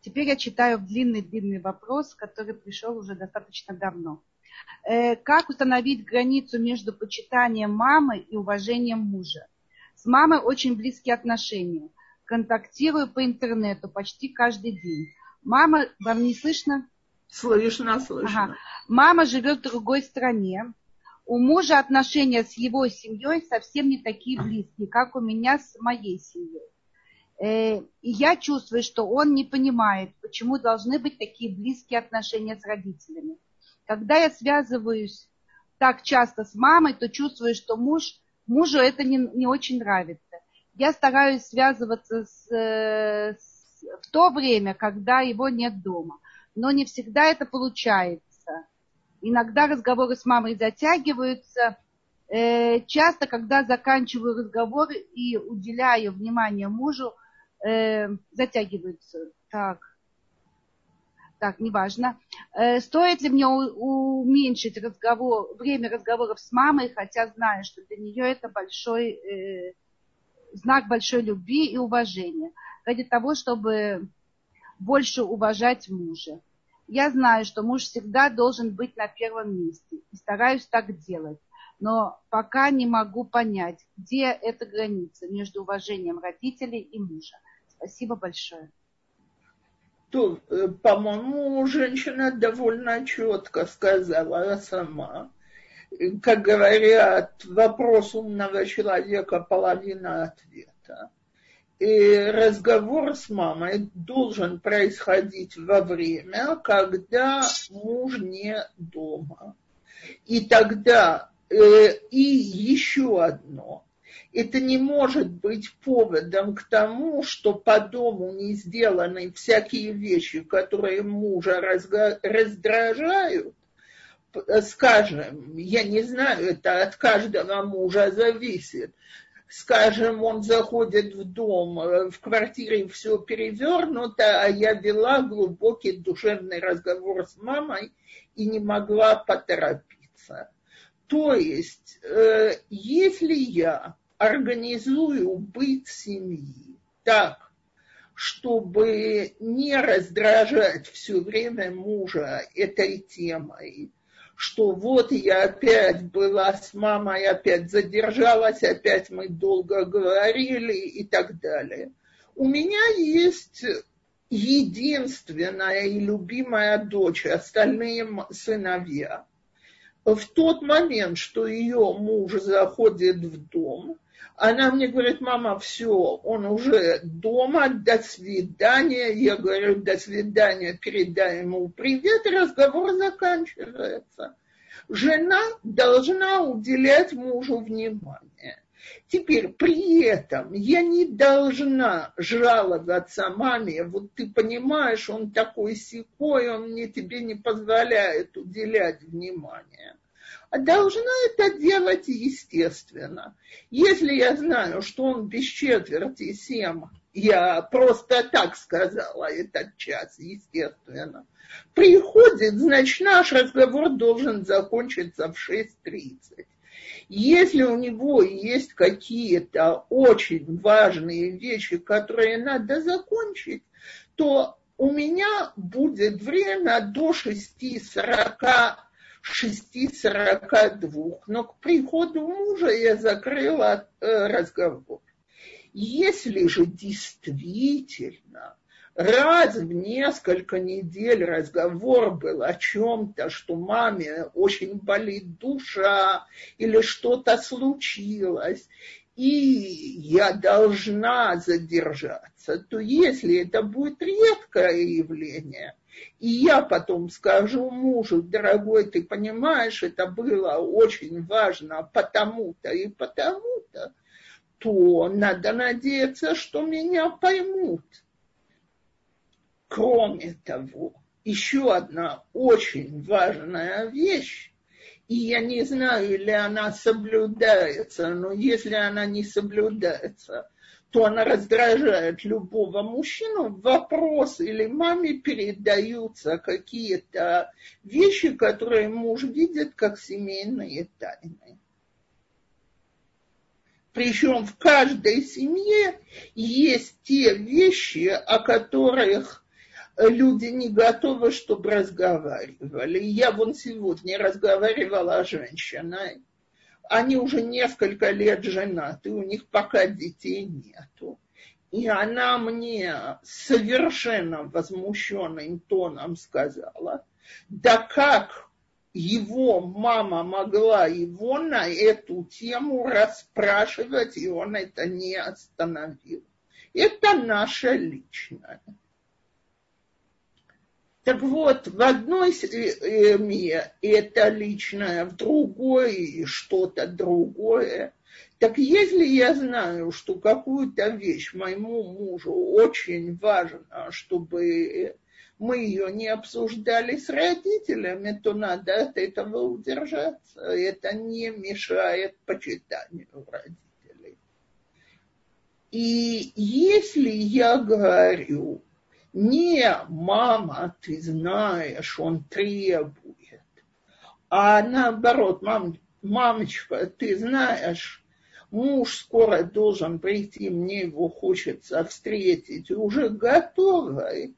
Теперь я читаю длинный-длинный вопрос, который пришел уже достаточно давно. Э, как установить границу между почитанием мамы и уважением мужа? С мамой очень близкие отношения. Контактирую по интернету почти каждый день. Мама, вам не слышно? Слышно, слышно. Ага. Мама живет в другой стране. У мужа отношения с его семьей совсем не такие близкие, как у меня с моей семьей. Э, и я чувствую, что он не понимает, почему должны быть такие близкие отношения с родителями. Когда я связываюсь так часто с мамой, то чувствую, что муж, мужу это не, не очень нравится. Я стараюсь связываться с, с, в то время, когда его нет дома. Но не всегда это получается. Иногда разговоры с мамой затягиваются. Э, часто, когда заканчиваю разговор и уделяю внимание мужу, э, затягиваются. Так. Так, неважно. Э, стоит ли мне у, уменьшить разговор, время разговоров с мамой, хотя знаю, что для нее это большой э, знак большой любви и уважения, ради того, чтобы больше уважать мужа. Я знаю, что муж всегда должен быть на первом месте и стараюсь так делать но пока не могу понять, где эта граница между уважением родителей и мужа. Спасибо большое. То, э, по-моему, женщина довольно четко сказала сама. Как говорят, вопрос умного человека – половина ответа. И разговор с мамой должен происходить во время, когда муж не дома. И тогда, э, и еще одно – это не может быть поводом к тому, что по дому не сделаны всякие вещи, которые мужа раздражают. Скажем, я не знаю, это от каждого мужа зависит. Скажем, он заходит в дом, э, в квартире все перевернуто, а я вела глубокий душевный разговор с мамой и не могла поторопиться. То есть, э, если я организую быт семьи так, чтобы не раздражать все время мужа этой темой, что вот я опять была с мамой, опять задержалась, опять мы долго говорили и так далее. У меня есть единственная и любимая дочь, остальные сыновья. В тот момент, что ее муж заходит в дом, она мне говорит, мама, все, он уже дома, до свидания. Я говорю, до свидания, передай ему привет, разговор заканчивается. Жена должна уделять мужу внимание. Теперь при этом я не должна жаловаться маме, вот ты понимаешь, он такой секой, он мне тебе не позволяет уделять внимание должна это делать естественно. Если я знаю, что он без четверти семь, я просто так сказала этот час, естественно, приходит, значит, наш разговор должен закончиться в 6.30. Если у него есть какие-то очень важные вещи, которые надо закончить, то у меня будет время до 6.40 6.42, но к приходу мужа я закрыла э, разговор. Если же действительно раз в несколько недель разговор был о чем-то, что маме очень болит душа или что-то случилось, и я должна задержаться, то если это будет редкое явление, и я потом скажу мужу, дорогой, ты понимаешь, это было очень важно потому-то и потому-то, то надо надеяться, что меня поймут. Кроме того, еще одна очень важная вещь, и я не знаю, или она соблюдается, но если она не соблюдается, то она раздражает любого мужчину. Вопрос или маме передаются какие-то вещи, которые муж видит как семейные тайны. Причем в каждой семье есть те вещи, о которых люди не готовы, чтобы разговаривали. Я вон сегодня разговаривала с женщиной. Они уже несколько лет женаты, у них пока детей нету. И она мне совершенно возмущенным тоном сказала, да как его мама могла его на эту тему расспрашивать, и он это не остановил. Это наше личное. Так вот, в одной семье это личное, в другой что-то другое. Так если я знаю, что какую-то вещь моему мужу очень важно, чтобы мы ее не обсуждали с родителями, то надо от этого удержаться. Это не мешает почитанию родителей. И если я говорю, не мама, ты знаешь, он требует, а наоборот, мам, мамочка, ты знаешь, муж скоро должен прийти, мне его хочется встретить, уже готовый.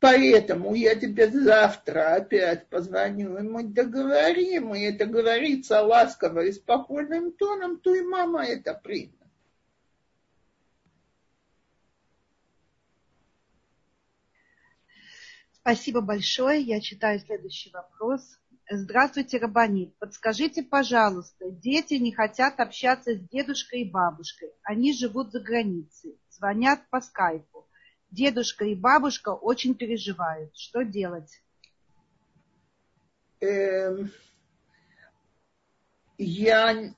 Поэтому я тебе завтра опять позвоню, и мы договорим, и это говорится ласково и спокойным тоном, то и мама это примет. Спасибо большое. Я читаю следующий вопрос. Здравствуйте, Рабанит. Подскажите, пожалуйста, дети не хотят общаться с дедушкой и бабушкой. Они живут за границей, звонят по скайпу. Дедушка и бабушка очень переживают. Что делать? Эм, я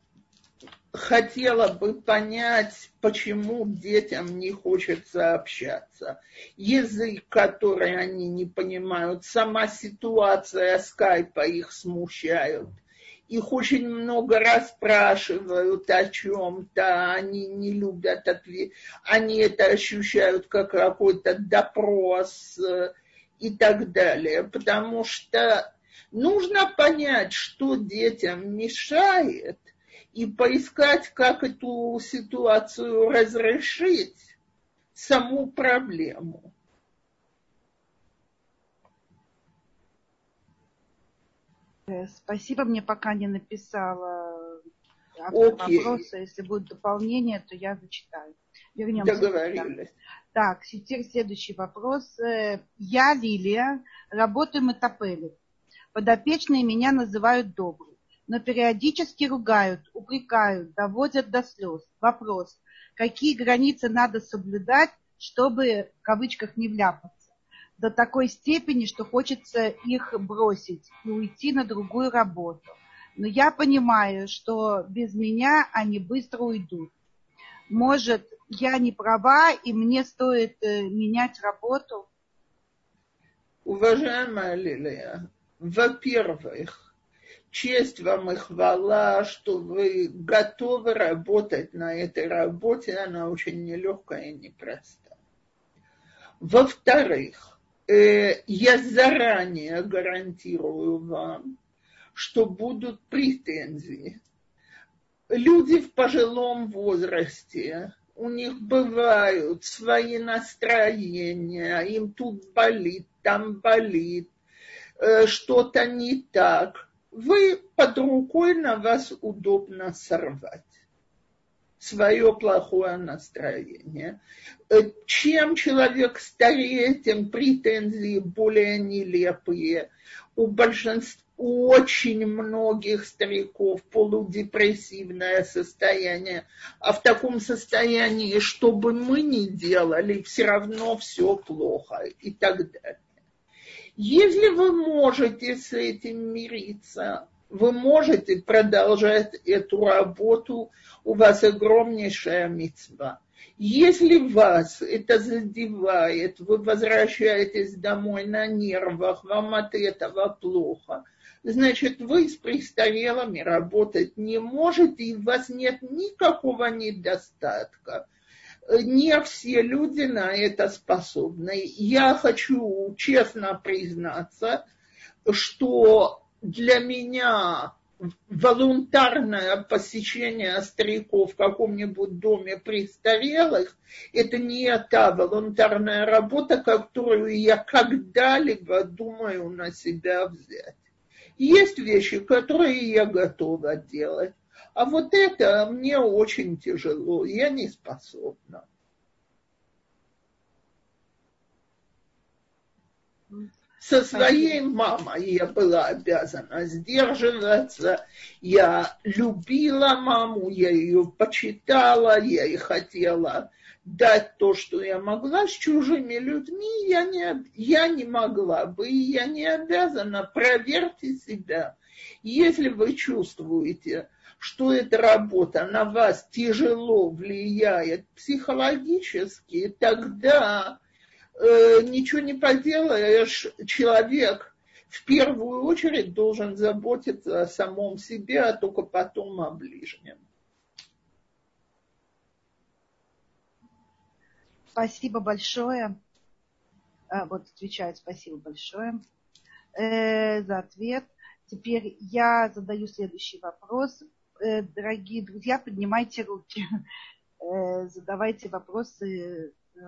хотела бы понять, почему детям не хочется общаться. Язык, который они не понимают, сама ситуация скайпа их смущают. Их очень много раз спрашивают о чем-то, они не любят ответ, они это ощущают как какой-то допрос э, и так далее, потому что нужно понять, что детям мешает, и поискать, как эту ситуацию разрешить, саму проблему. Э, спасибо, мне пока не написала автор okay. вопроса. Если будет дополнение, то я зачитаю. Вернемся. Договорились. Так, теперь следующий вопрос. Э, я Лилия, работаю метапелем. Подопечные меня называют добрым но периодически ругают, упрекают, доводят до слез. Вопрос, какие границы надо соблюдать, чтобы, в кавычках, не вляпаться? До такой степени, что хочется их бросить и уйти на другую работу. Но я понимаю, что без меня они быстро уйдут. Может, я не права, и мне стоит э, менять работу? Уважаемая Лилия, во-первых, честь вам и хвала, что вы готовы работать на этой работе, она очень нелегкая и непростая. Во-вторых, э, я заранее гарантирую вам, что будут претензии. Люди в пожилом возрасте, у них бывают свои настроения, им тут болит, там болит, э, что-то не так – вы под рукой на вас удобно сорвать. свое плохое настроение. Э, чем человек старее, тем претензии более нелепые. У большинства у очень многих стариков полудепрессивное состояние, а в таком состоянии, что бы мы ни делали, все равно все плохо и так далее. Если вы можете с этим мириться, вы можете продолжать эту работу, у вас огромнейшая мецва. Если вас это задевает, вы возвращаетесь домой на нервах, вам от этого плохо, значит, вы с престарелыми работать не можете, и у вас нет никакого недостатка. Не все люди на это способны. Я хочу честно признаться, что для меня волонтарное посещение стариков в каком-нибудь доме престарелых, это не та волонтарная работа, которую я когда-либо думаю на себя взять. Есть вещи, которые я готова делать, а вот это мне очень тяжело, я не способна. Со своей мамой я была обязана сдерживаться. Я любила маму, я ее почитала, я ей хотела дать то, что я могла. С чужими людьми я не, я не могла бы, и я не обязана. Проверьте себя. Если вы чувствуете, что эта работа на вас тяжело влияет психологически, тогда э, ничего не поделаешь, человек в первую очередь должен заботиться о самом себе, а только потом о ближнем. Спасибо большое. А, вот отвечаю, спасибо большое э, за ответ. Теперь я задаю следующий вопрос. Э, дорогие друзья, поднимайте руки. Э, задавайте вопросы э,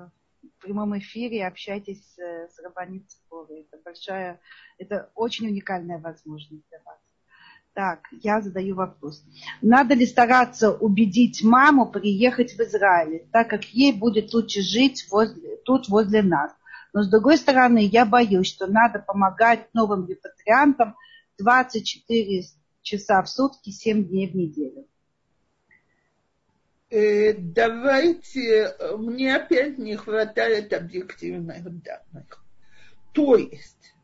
в прямом эфире общайтесь с Рабанит Это большая, это очень уникальная возможность для вас. Так, я задаю вопрос. Надо ли стараться убедить маму приехать в Израиль, так как ей будет лучше жить возле, тут возле нас? Но с другой стороны, я боюсь, что надо помогать новым репатриантам 24 часа в сутки, 7 дней в неделю. Э, давайте, мне опять не хватает объективных данных. То есть,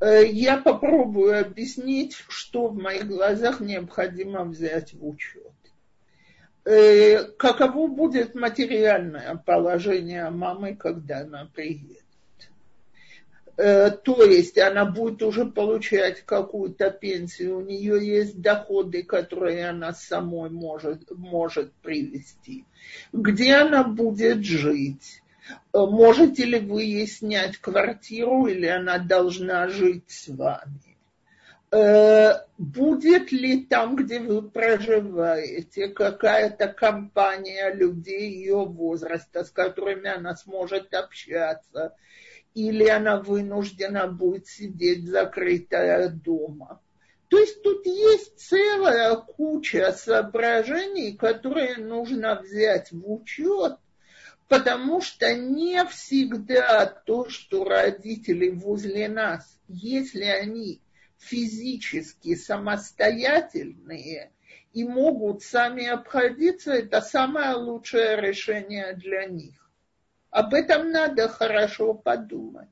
э, я попробую объяснить, что в моих глазах необходимо взять в учет. Э, каково будет материальное положение мамы, когда она приедет? Э, то есть она будет уже получать какую-то пенсию, у нее есть доходы, которые она самой может, может привести. Где она будет жить? Э, можете ли вы ей снять квартиру или она должна жить с вами? Э, будет ли там, где вы проживаете, какая-то компания людей ее возраста, с которыми она сможет общаться? Или она вынуждена будет сидеть закрытая дома. То есть тут есть целая куча соображений, которые нужно взять в учет, потому что не всегда то, что родители возле нас, если они физически самостоятельные и могут сами обходиться, это самое лучшее решение для них. Об этом надо хорошо подумать.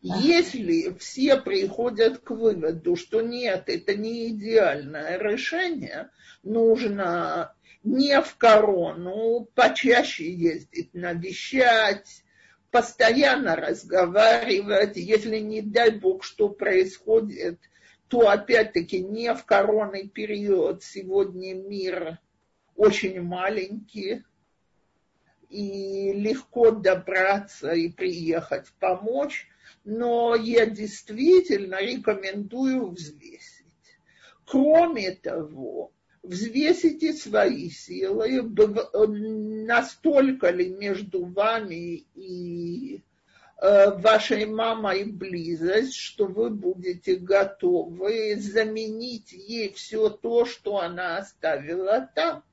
Если все приходят к выводу, что нет, это не идеальное решение, нужно не в корону, почаще ездить, навещать, постоянно разговаривать, если не дай бог, что происходит, то опять-таки не в коронный период. Сегодня мир очень маленький, и легко добраться и приехать помочь, но я действительно рекомендую взвесить. Кроме того, взвесите свои силы, настолько ли между вами и э, вашей мамой близость, что вы будете готовы заменить ей все то, что она оставила там.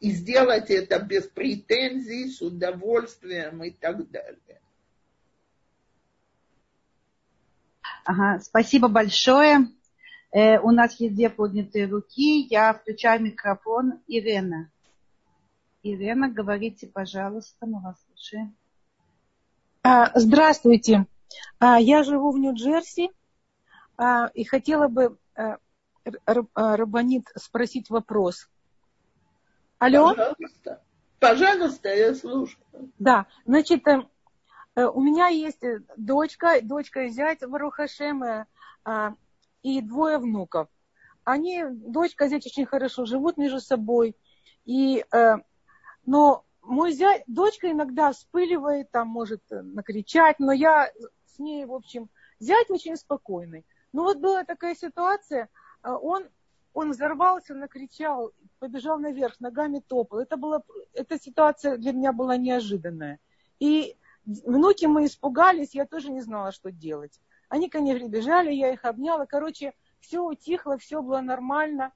И сделать это без претензий, с удовольствием и так далее. Ага, спасибо большое. Э, у нас есть две поднятые руки. Я включаю микрофон. Ирена. Ирена, говорите, пожалуйста, мы вас слушаем. А, здравствуйте. А, я живу в Нью-Джерси а, и хотела бы Рабанит спросить вопрос. Алло? Пожалуйста. Пожалуйста, я слушаю. Да, значит, э, э, у меня есть дочка, дочка и зять Варухашем и двое внуков. Они, дочка и зять очень хорошо живут между собой. И, э, но мой зять, дочка иногда вспыливает, там может накричать, но я с ней, в общем, зять очень спокойный. Но вот была такая ситуация, он он взорвался, накричал, побежал наверх, ногами топал. Это была, эта ситуация для меня была неожиданная. И внуки мы испугались, я тоже не знала, что делать. Они ко мне прибежали, я их обняла. Короче, все утихло, все было нормально.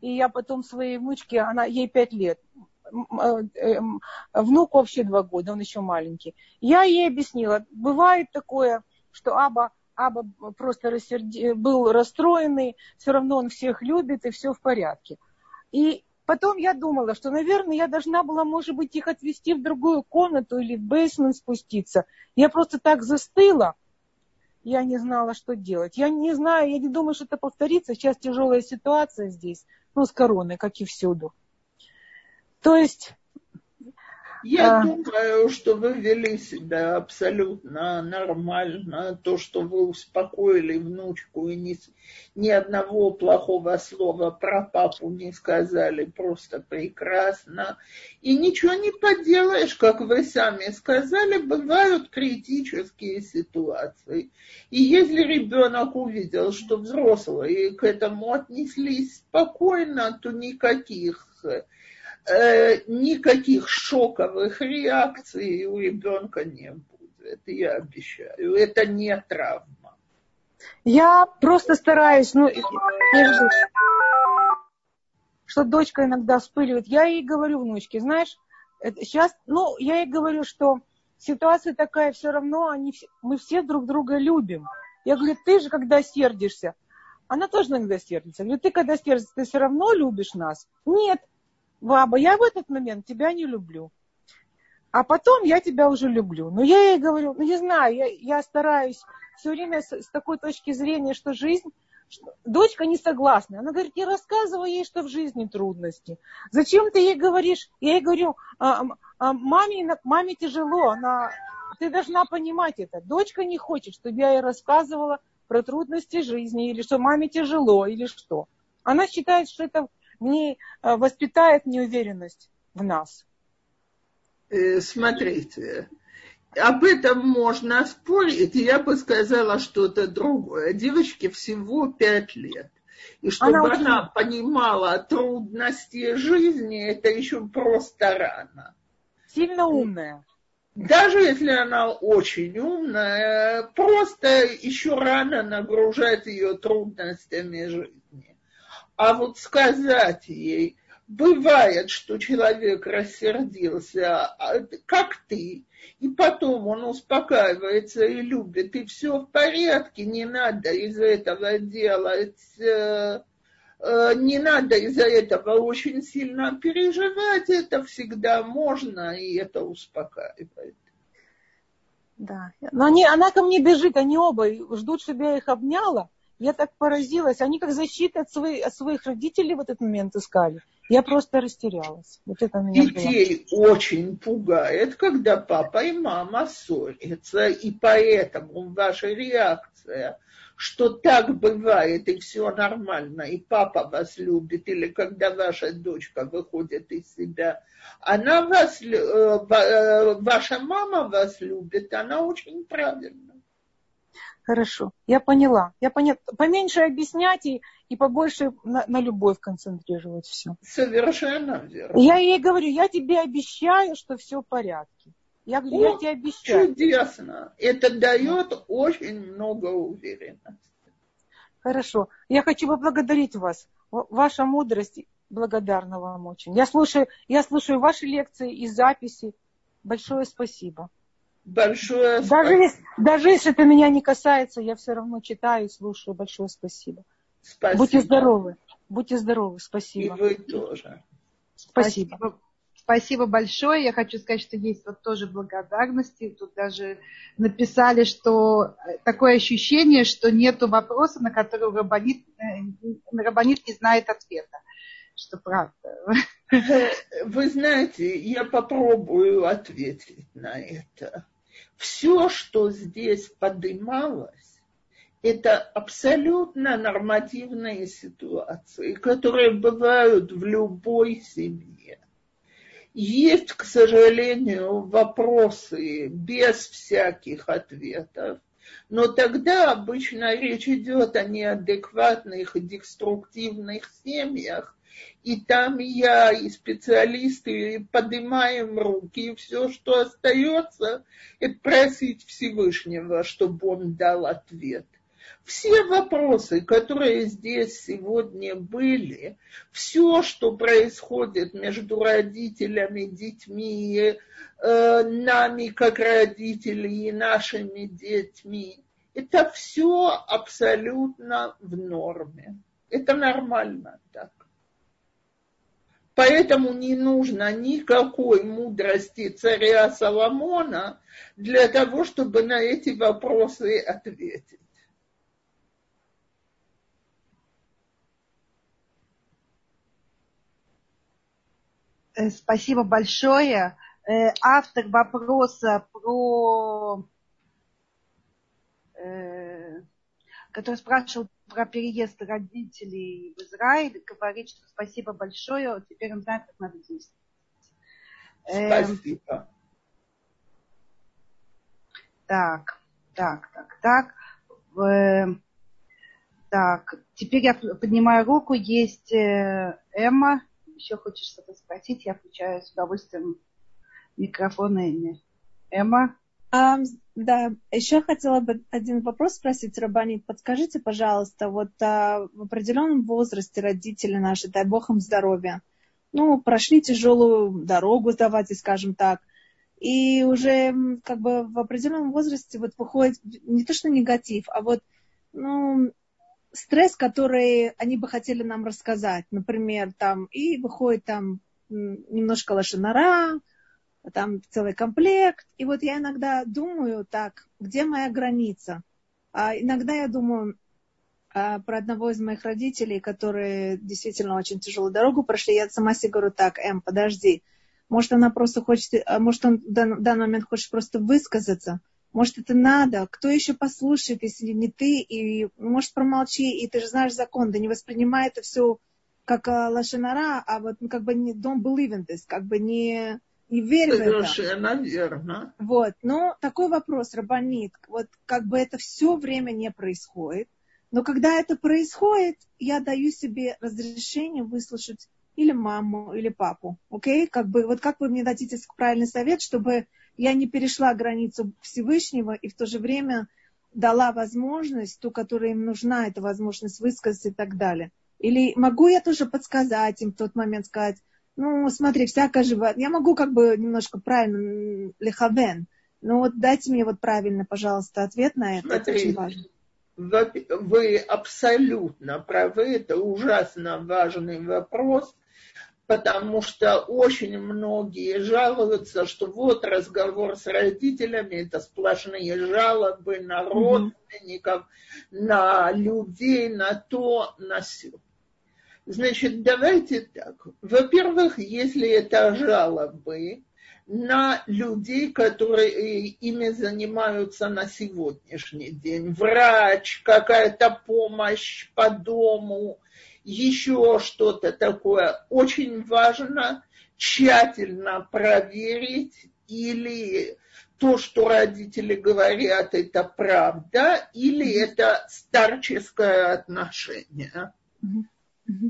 И я потом своей внучке, она, ей пять лет, э, э, внук вообще два года, он еще маленький. Я ей объяснила, бывает такое, что Аба Аба просто рассерди... был расстроенный, все равно он всех любит и все в порядке. И потом я думала, что, наверное, я должна была, может быть, их отвезти в другую комнату или в бейсмент спуститься. Я просто так застыла, я не знала, что делать. Я не знаю, я не думаю, что это повторится. Сейчас тяжелая ситуация здесь, ну, с короной, как и всюду. То есть я а... думаю, что вы вели себя абсолютно нормально. То, что вы успокоили внучку и ни, ни одного плохого слова про папу не сказали, просто прекрасно. И ничего не поделаешь, как вы сами сказали, бывают критические ситуации. И если ребенок увидел, что взрослые к этому отнеслись спокойно, то никаких никаких шоковых реакций у ребенка не будет, я обещаю. Это не травма. Я просто стараюсь, ну, что дочка иногда вспыливает. Я ей говорю, внучке, знаешь, сейчас, ну, я ей говорю, что ситуация такая, все равно они, мы все друг друга любим. Я говорю, ты же когда сердишься, она тоже иногда сердится. Я говорю, ты когда сердишься, ты все равно любишь нас? Нет, Ваба, я в этот момент тебя не люблю. А потом я тебя уже люблю. Но я ей говорю, ну не знаю, я, я стараюсь все время с, с такой точки зрения, что жизнь, дочка не согласна. Она говорит, не рассказывай ей, что в жизни трудности. Зачем ты ей говоришь? Я ей говорю, а, а, маме, маме тяжело, она, ты должна понимать это. Дочка не хочет, чтобы я ей рассказывала про трудности жизни, или что маме тяжело, или что. Она считает, что это не э, воспитает неуверенность в нас. Э, смотрите, об этом можно спорить. Я бы сказала что-то другое. Девочке всего пять лет. И чтобы она, она понимала трудности жизни, это еще просто рано. Сильно умная. Даже если она очень умная, просто еще рано нагружать ее трудностями жизни. А вот сказать ей, бывает, что человек рассердился, а, как ты, и потом он успокаивается и любит, и все в порядке, не надо из этого делать, э, э, не надо из-за этого очень сильно переживать, это всегда можно, и это успокаивает. Да, но они, она ко мне бежит, они оба ждут, чтобы я их обняла, я так поразилась. Они как защита от, своих, от своих родителей в этот момент искали. Я просто растерялась. Вот это меня Детей было. очень пугает, когда папа и мама ссорятся. И поэтому ваша реакция, что так бывает и все нормально, и папа вас любит, или когда ваша дочка выходит из себя, она вас, э, э, ваша мама вас любит, она очень правильна. Хорошо, я поняла. Я поняла. Поменьше объяснять и, и побольше на, на любовь концентрировать все. Совершенно верно. Я ей говорю, я тебе обещаю, что все в порядке. Я говорю, я тебе обещаю. Чудесно. Это дает очень много уверенности. Хорошо. Я хочу поблагодарить вас. Ваша мудрость благодарна вам очень. Я слушаю, я слушаю ваши лекции и записи. Большое спасибо. Большое даже спасибо. Если, даже если это меня не касается, я все равно читаю и слушаю. Большое спасибо. Спасибо. Будьте здоровы. Будьте здоровы. И Спасибо. вы тоже. Спасибо. Спасибо. Спасибо большое. Я хочу сказать, что есть вот тоже благодарности. Тут даже написали, что такое ощущение, что нет вопроса, на который Рабанит, э, Рабанит не знает ответа. Что правда. Вы знаете, я попробую ответить на это. Все, что здесь поднималось, это абсолютно нормативные ситуации, которые бывают в любой семье. Есть, к сожалению, вопросы без всяких ответов, но тогда обычно речь идет о неадекватных деструктивных семьях, и там я и специалисты поднимаем руки, и все, что остается, это просить Всевышнего, чтобы он дал ответ все вопросы, которые здесь сегодня были, все, что происходит между родителями, детьми, э, нами как родители и нашими детьми, это все абсолютно в норме. Это нормально так. Поэтому не нужно никакой мудрости царя Соломона для того, чтобы на эти вопросы ответить. Э, спасибо большое. Э, автор вопроса про э, который спрашивал про переезд родителей в Израиль, говорит, что спасибо большое, теперь он знает, как надо действовать. Спасибо. Так, так, так, так. Так, теперь я поднимаю руку. Есть Эмма еще хочешь что-то спросить, я включаю с удовольствием микрофон Эмми. Эмма? А, да, еще хотела бы один вопрос спросить, Рабанит. Подскажите, пожалуйста, вот а, в определенном возрасте родители наши, дай бог им здоровья, ну, прошли тяжелую дорогу, давайте скажем так, и уже как бы в определенном возрасте вот выходит не то что негатив, а вот ну, стресс, который они бы хотели нам рассказать, например, там, и выходит там немножко лошанара, там целый комплект, и вот я иногда думаю, так, где моя граница? А иногда я думаю а, про одного из моих родителей, которые действительно очень тяжелую дорогу прошли, я сама себе говорю, так, Эм, подожди, может, она просто хочет, а, может, он в данный момент хочет просто высказаться, может, это надо? Кто еще послушает, если не ты? И, может, промолчи, и ты же знаешь закон, да не воспринимай это все как а, лошанара, а вот ну, как бы не don't believe in this, как бы не, не верь в это. Совершенно верно. Вот, но такой вопрос, Рабанит, вот как бы это все время не происходит, но когда это происходит, я даю себе разрешение выслушать или маму, или папу, окей? Okay? Как бы, вот как вы мне дадите правильный совет, чтобы я не перешла границу Всевышнего и в то же время дала возможность, ту, которая им нужна, эта возможность высказать и так далее. Или могу я тоже подсказать им в тот момент, сказать, ну, смотри, всякое живое. Я могу как бы немножко правильно лехавен, но вот дайте мне вот правильно, пожалуйста, ответ на это. Смотри, это очень важно. Вы абсолютно правы, это ужасно важный вопрос потому что очень многие жалуются, что вот разговор с родителями, это сплошные жалобы на родственников, mm-hmm. на людей, на то, на все. Значит, давайте так. Во-первых, если это жалобы на людей, которые ими занимаются на сегодняшний день, врач, какая-то помощь по дому, еще что-то такое, очень важно тщательно проверить или то, что родители говорят, это правда, или это старческое отношение.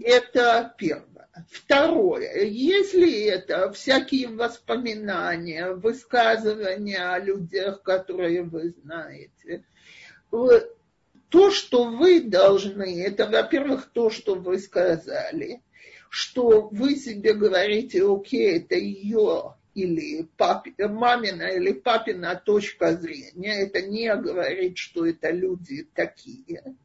Это первое. Второе, если это всякие воспоминания, высказывания о людях, которые вы знаете, то, что вы должны, это, во-первых, то, что вы сказали, что вы себе говорите, окей, это ее или папи, мамина или папина точка зрения, это не говорит, что это люди такие.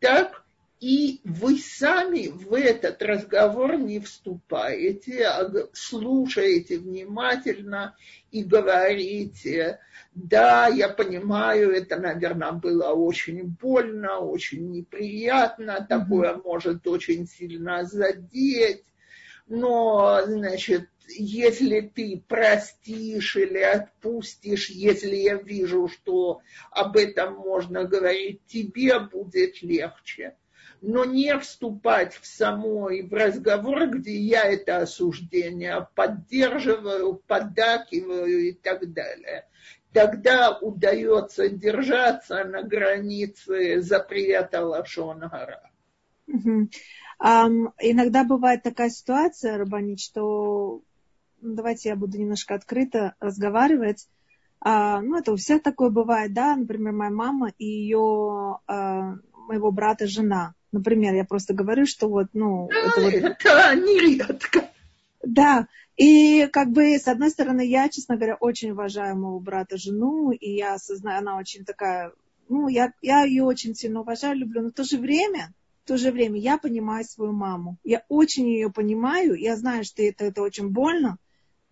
Так, и вы сами в этот разговор не вступаете, а слушаете внимательно и говорите, да, я понимаю, это, наверное, было очень больно, очень неприятно, такое может очень сильно задеть, но, значит, если ты простишь или отпустишь, если я вижу, что об этом можно говорить, тебе будет легче но не вступать в самой в разговор, где я это осуждение поддерживаю, поддакиваю и так далее. Тогда удается держаться на границе запрета Лашонара. Угу. Um, иногда бывает такая ситуация, Рабанит, что ну, давайте я буду немножко открыто разговаривать. Uh, ну, это у всех такое бывает, да, например, моя мама и ее, uh, моего брата жена. Например, я просто говорю, что вот, ну... Да, это, вот... это нередко. Да, и как бы, с одной стороны, я, честно говоря, очень уважаю моего брата, жену, и я осознаю, она очень такая, ну, я, я ее очень сильно уважаю, люблю, но в то же время, в то же время я понимаю свою маму. Я очень ее понимаю, я знаю, что это, это очень больно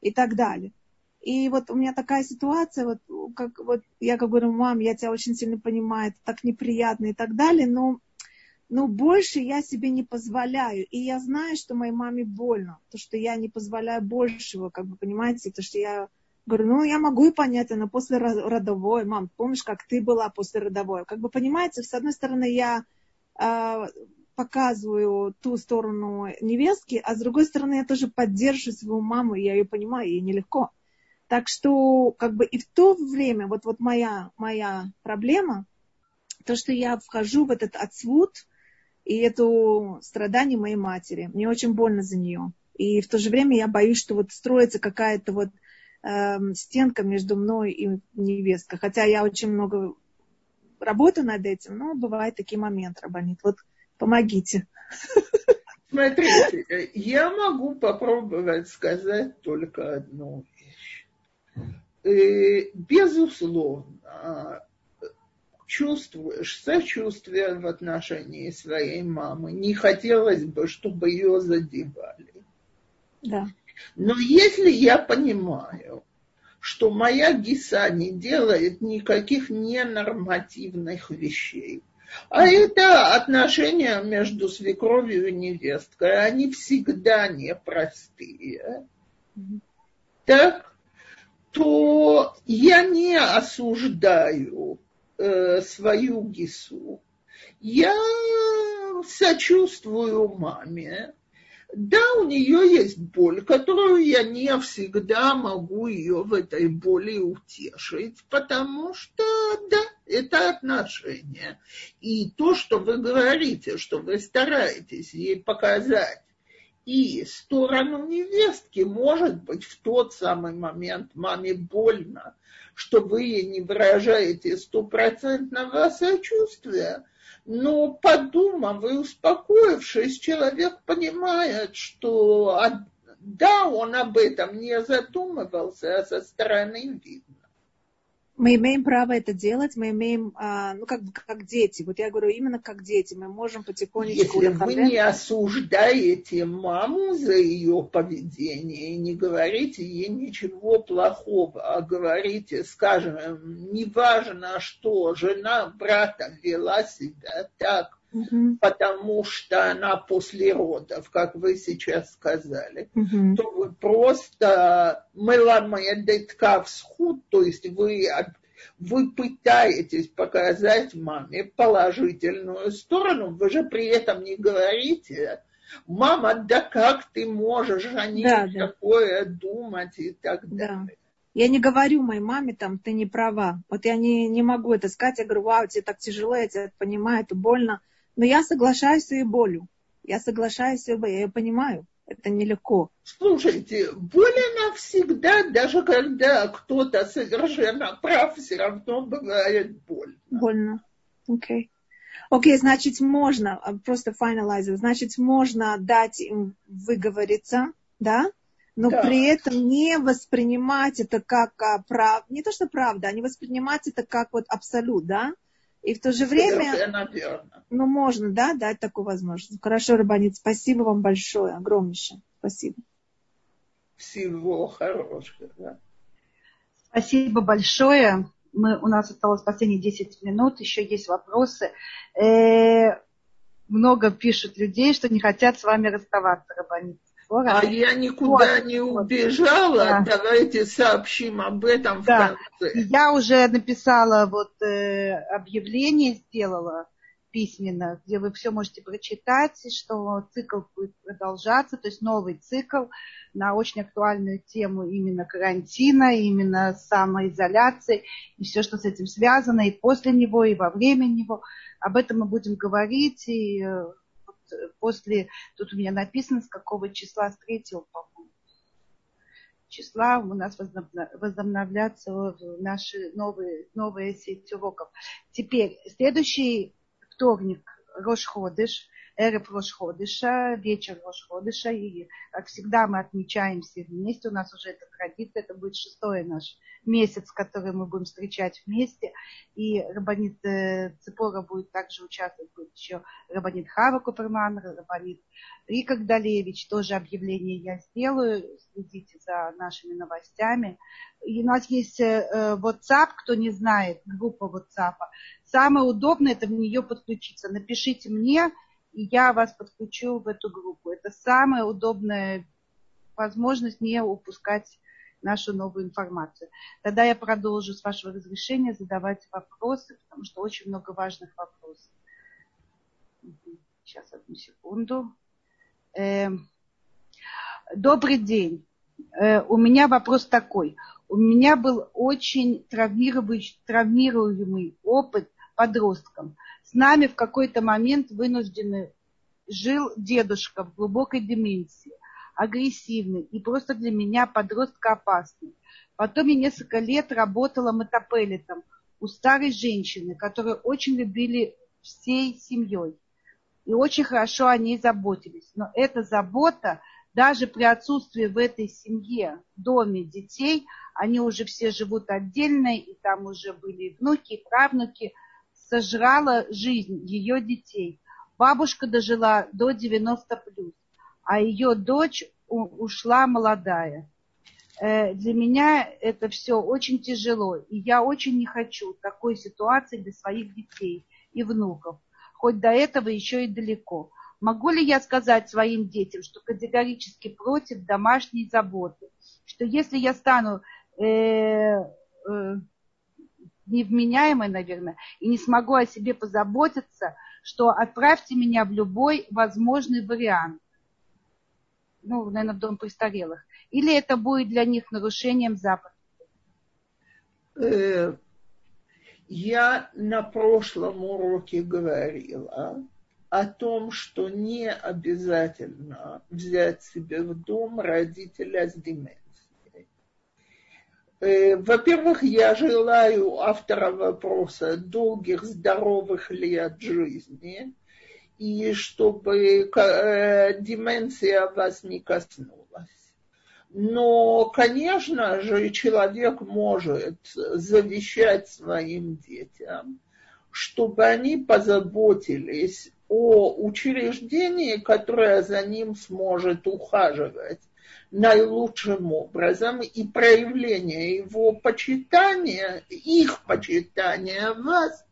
и так далее. И вот у меня такая ситуация, вот, как, вот я как говорю, мам, я тебя очень сильно понимаю, это так неприятно и так далее, но но больше я себе не позволяю. И я знаю, что моей маме больно, то, что я не позволяю большего, как бы, понимаете, то, что я говорю, ну, я могу и понять, она после родовой, мам, помнишь, как ты была после родовой? Как бы, понимаете, с одной стороны, я э, показываю ту сторону невестки, а с другой стороны, я тоже поддерживаю свою маму, я ее понимаю, ей нелегко. Так что, как бы, и в то время, вот, вот моя, моя проблема, то, что я вхожу в этот отсвут, и это страдание моей матери. Мне очень больно за нее. И в то же время я боюсь, что вот строится какая-то вот э, стенка между мной и невесткой. Хотя я очень много работаю над этим, но бывают такие моменты, Рабанит. Вот помогите. Смотрите, я могу попробовать сказать только одну вещь. Э, безусловно, чувствуешь сочувствие в отношении своей мамы. Не хотелось бы, чтобы ее задевали. Да. Но если я понимаю, что моя гиса не делает никаких ненормативных вещей, а это отношения между свекровью и невесткой, они всегда непростые, так, то я не осуждаю э, свою гису, я сочувствую маме. Да, у нее есть боль, которую я не всегда могу ее в этой боли утешить, потому что, да, это отношения. И то, что вы говорите, что вы стараетесь ей показать, и сторону невестки, может быть, в тот самый момент маме больно, что вы не выражаете стопроцентного сочувствия, но подумав и успокоившись, человек понимает, что да, он об этом не задумывался, а со стороны видно мы имеем право это делать, мы имеем, а, ну, как, как дети. Вот я говорю, именно как дети. Мы можем потихонечку... Если вы не осуждаете маму за ее поведение и не говорите ей ничего плохого, а говорите, скажем, неважно что, жена брата вела себя так, угу. потому что она после родов, как вы сейчас сказали, угу. то вы просто меламаядетка всхуд, то есть вы, вы пытаетесь показать маме положительную сторону, вы же при этом не говорите, мама, да как ты можешь о ней да, такое да. думать и так далее. Да. Я не говорю моей маме, там, ты не права. Вот я не, не могу это сказать. Я говорю, вау, тебе так тяжело, я тебя понимаю, это больно. Но я соглашаюсь с ее болью. Я соглашаюсь, я ее понимаю. Это нелегко. Слушайте, боль она всегда, даже когда кто-то совершенно прав, все равно бывает больно. Больно. Окей. Okay. Окей, okay, значит, можно, а, просто finalize, значит, можно дать им выговориться, да? но да. при этом не воспринимать это как а, прав, не то что правда, а не воспринимать это как вот абсолют, да? И в то же время, ну, можно, да, дать такую возможность. Хорошо, Рабанит, спасибо вам большое, огромнейшее. Спасибо. Всего хорошего. Да. Спасибо большое. Мы, у нас осталось последние 10 минут, еще есть вопросы. Э, много пишут людей, что не хотят с вами расставаться, Рабанит. А я никуда не убежала. Да. Давайте сообщим об этом да. в конце. Я уже написала вот э, объявление, сделала письменно, где вы все можете прочитать, что цикл будет продолжаться, то есть новый цикл на очень актуальную тему именно карантина, именно самоизоляции и все, что с этим связано, и после него, и во время него. Об этом мы будем говорить, и э, после, тут у меня написано, с какого числа, с третьего, по-моему, числа у нас возобновляться наши новые, новые сети уроков. Теперь, следующий вторник, Рошходыш, Эреб Рошходыша, вечер Рошходыша. И, как всегда, мы отмечаем все вместе. У нас уже эта традиция. Это будет шестой наш месяц, который мы будем встречать вместе. И Рабанит э, Цепора будет также участвовать. Будет еще Рабанит Хава Куперман, Рабанит Рика Гдалевич. Тоже объявление я сделаю. Следите за нашими новостями. И у нас есть э, WhatsApp, кто не знает, группа WhatsApp. Самое удобное это в нее подключиться. Напишите мне, и я вас подключу в эту группу. Это самая удобная возможность не упускать нашу новую информацию. Тогда я продолжу, с вашего разрешения, задавать вопросы, потому что очень много важных вопросов. Сейчас, одну секунду. Эм, добрый день. Э, у меня вопрос такой. У меня был очень травмирующий, травмируемый опыт подростком с нами в какой-то момент вынуждены жил дедушка в глубокой деменции, агрессивный и просто для меня подростка опасный. Потом я несколько лет работала мотопеллетом у старой женщины, которую очень любили всей семьей. И очень хорошо о ней заботились. Но эта забота, даже при отсутствии в этой семье, доме детей, они уже все живут отдельно, и там уже были внуки, и правнуки – сожрала жизнь ее детей. Бабушка дожила до 90 плюс, а ее дочь ушла молодая. Э, для меня это все очень тяжело, и я очень не хочу такой ситуации для своих детей и внуков, хоть до этого еще и далеко. Могу ли я сказать своим детям, что категорически против домашней заботы, что если я стану э, э, невменяемой, наверное, и не смогу о себе позаботиться, что отправьте меня в любой возможный вариант. Ну, наверное, в дом престарелых. Или это будет для них нарушением заповеди? Э, я на прошлом уроке говорила о том, что не обязательно взять себе в дом родителя с деменцией. Э, во-первых, я желаю автора вопроса долгих, здоровых лет жизни, и чтобы э, деменция вас не коснулась. Но, конечно же, человек может завещать своим детям, чтобы они позаботились о учреждении, которое за ним сможет ухаживать наилучшим образом, и проявление его почитания, их почитания вас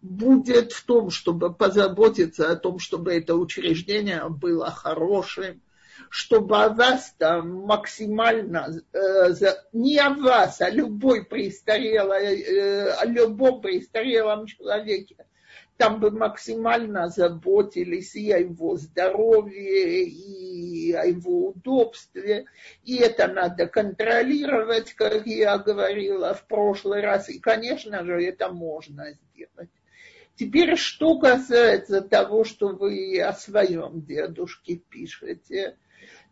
будет в том, чтобы позаботиться о том, чтобы это учреждение было хорошим, чтобы о вас там максимально, э, не о вас, а любой престарелой, э, о любом престарелом человеке там бы максимально заботились и о его здоровье, и о его удобстве. И это надо контролировать, как я говорила в прошлый раз. И, конечно же, это можно сделать. Теперь, что касается того, что вы о своем дедушке пишете,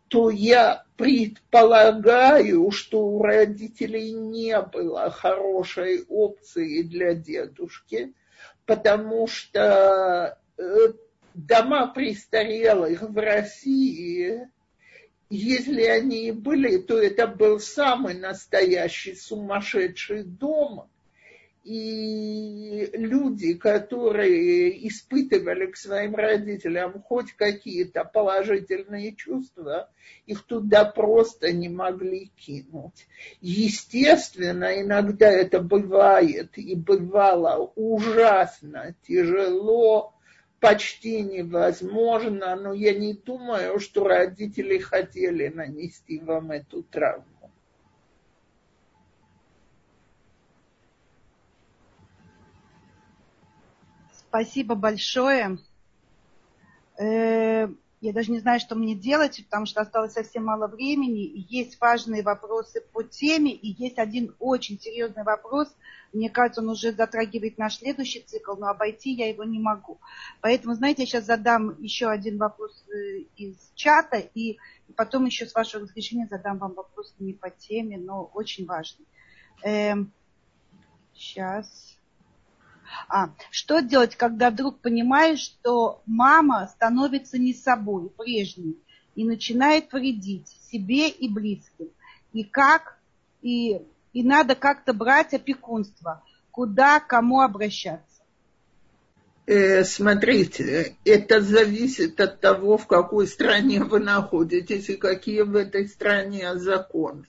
то я предполагаю, что у родителей не было хорошей опции для дедушки, потому что э, дома престарелых в России, если они и были, то это был самый настоящий сумасшедший дом, и люди, которые испытывали к своим родителям хоть какие-то положительные чувства, их туда просто не могли кинуть. Естественно, иногда это бывает и бывало ужасно тяжело, почти невозможно, но я не думаю, что родители хотели нанести вам эту травму. Спасибо большое. Э, я даже не знаю, что мне делать, потому что осталось совсем мало времени. Есть важные вопросы по теме, и есть один очень серьезный вопрос. Мне кажется, он уже затрагивает наш следующий цикл, но обойти я его не могу. Поэтому, знаете, я сейчас задам еще один вопрос э, из чата, и потом еще с вашего разрешения задам вам вопрос не по теме, но очень важный. Сейчас. А, что делать, когда вдруг понимаешь, что мама становится не собой, прежней, и начинает вредить себе и близким? И как? И, и надо как-то брать опекунство. Куда, кому обращаться? Э, смотрите, это зависит от того, в какой стране вы находитесь и какие в этой стране законы.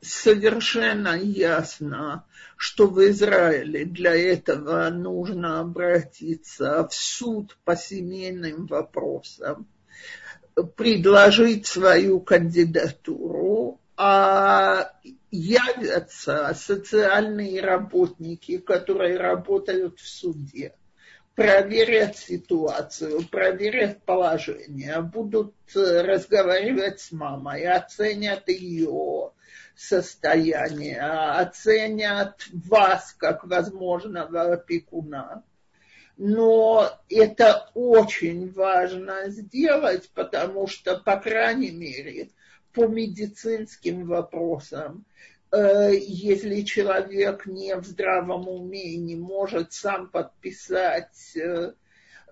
Э, совершенно ясно, что в Израиле для этого нужно обратиться в суд по семейным вопросам, предложить свою кандидатуру, а явятся социальные работники, которые работают в суде, проверят ситуацию, проверят положение, будут разговаривать с мамой, оценят ее состояние, оценят вас как возможного опекуна. Но это очень важно сделать, потому что, по крайней мере, по медицинским вопросам, э, если человек не в здравом уме и не может сам подписать Э,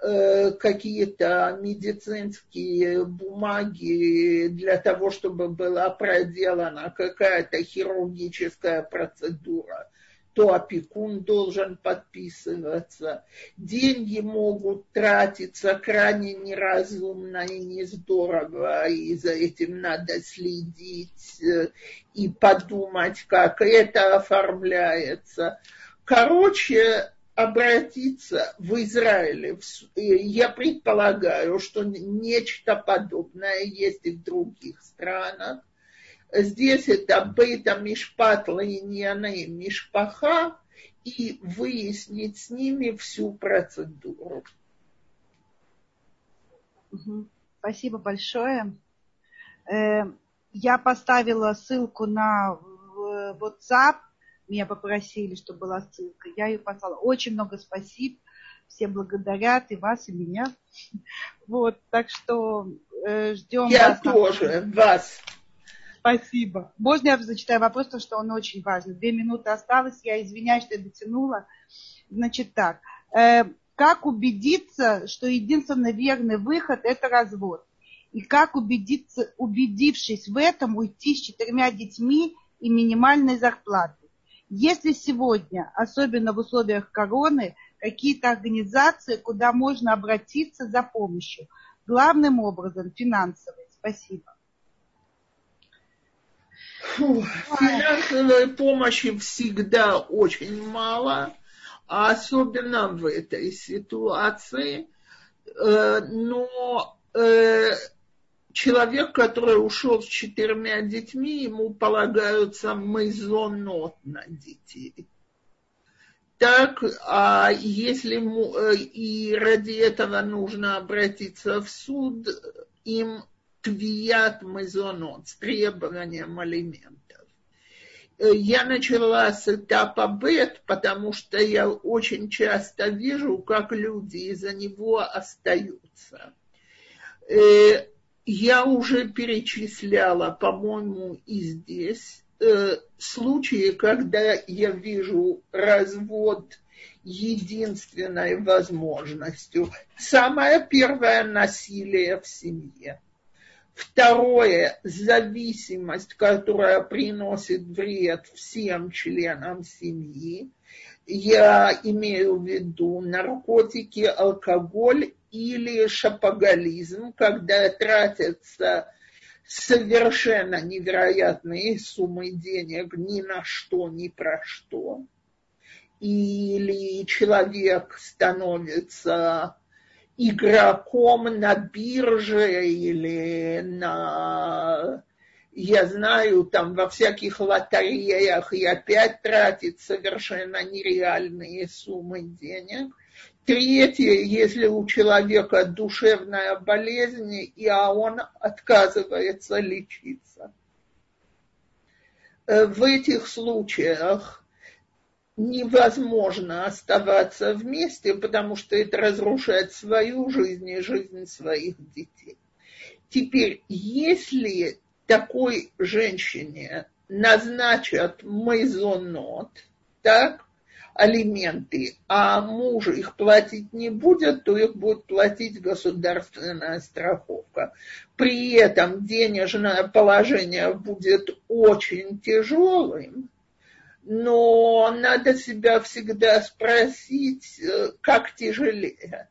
какие-то медицинские бумаги для того, чтобы была проделана какая-то хирургическая процедура, то опекун должен подписываться. Деньги могут тратиться крайне неразумно и нездорово, и за этим надо следить э, и подумать, как это оформляется. Короче, обратиться в Израиле. Я предполагаю, что нечто подобное есть и в других странах. Здесь это бета мишпат лайняны мишпаха и выяснить с ними всю процедуру. Спасибо большое. Э, я поставила ссылку на WhatsApp меня попросили, чтобы была ссылка. Я ее послала. Очень много спасибо. Все благодарят и вас, и меня. Вот, так что э, ждем Я вас. Тоже, вас. Спасибо. Можно я зачитаю вопрос, потому что он очень важный. Две минуты осталось. Я извиняюсь, что я дотянула. Значит так. Э, как убедиться, что единственный верный выход – это развод? И как убедиться, убедившись в этом, уйти с четырьмя детьми и минимальной зарплатой? Если сегодня, особенно в условиях короны, какие-то организации, куда можно обратиться за помощью, главным образом финансовой. Спасибо. Финансовой помощи всегда очень мало, а особенно в этой ситуации. Э, но э, человек, который ушел с четырьмя детьми, ему полагаются мезонот на детей. Так, а если э, и ради этого нужно обратиться в суд, им твият мезонот с требованием алиментов. Э, я начала с этапа бет, потому что я очень часто вижу, как люди из-за него остаются. Я уже перечисляла, по-моему, и здесь э, случаи, когда я вижу развод единственной возможностью. Самое первое насилие в семье. Второе – зависимость, которая приносит вред всем членам семьи. Я имею в виду наркотики, алкоголь или шапоголизм, когда тратятся совершенно невероятные суммы денег ни на что, ни про что. Или человек становится игроком на бирже или на, я знаю, там во всяких лотереях и опять тратит совершенно нереальные суммы денег. Третье, если у человека душевная болезнь, и а он отказывается лечиться. Э, в этих случаях невозможно оставаться вместе, потому что это разрушает свою жизнь и жизнь своих детей. Теперь, если такой женщине назначат мезонот, так, алименты, а муж их платить не будет, то их будет платить государственная страховка. При этом денежное положение будет очень тяжелым, но надо себя всегда спросить, э, как тяжелее.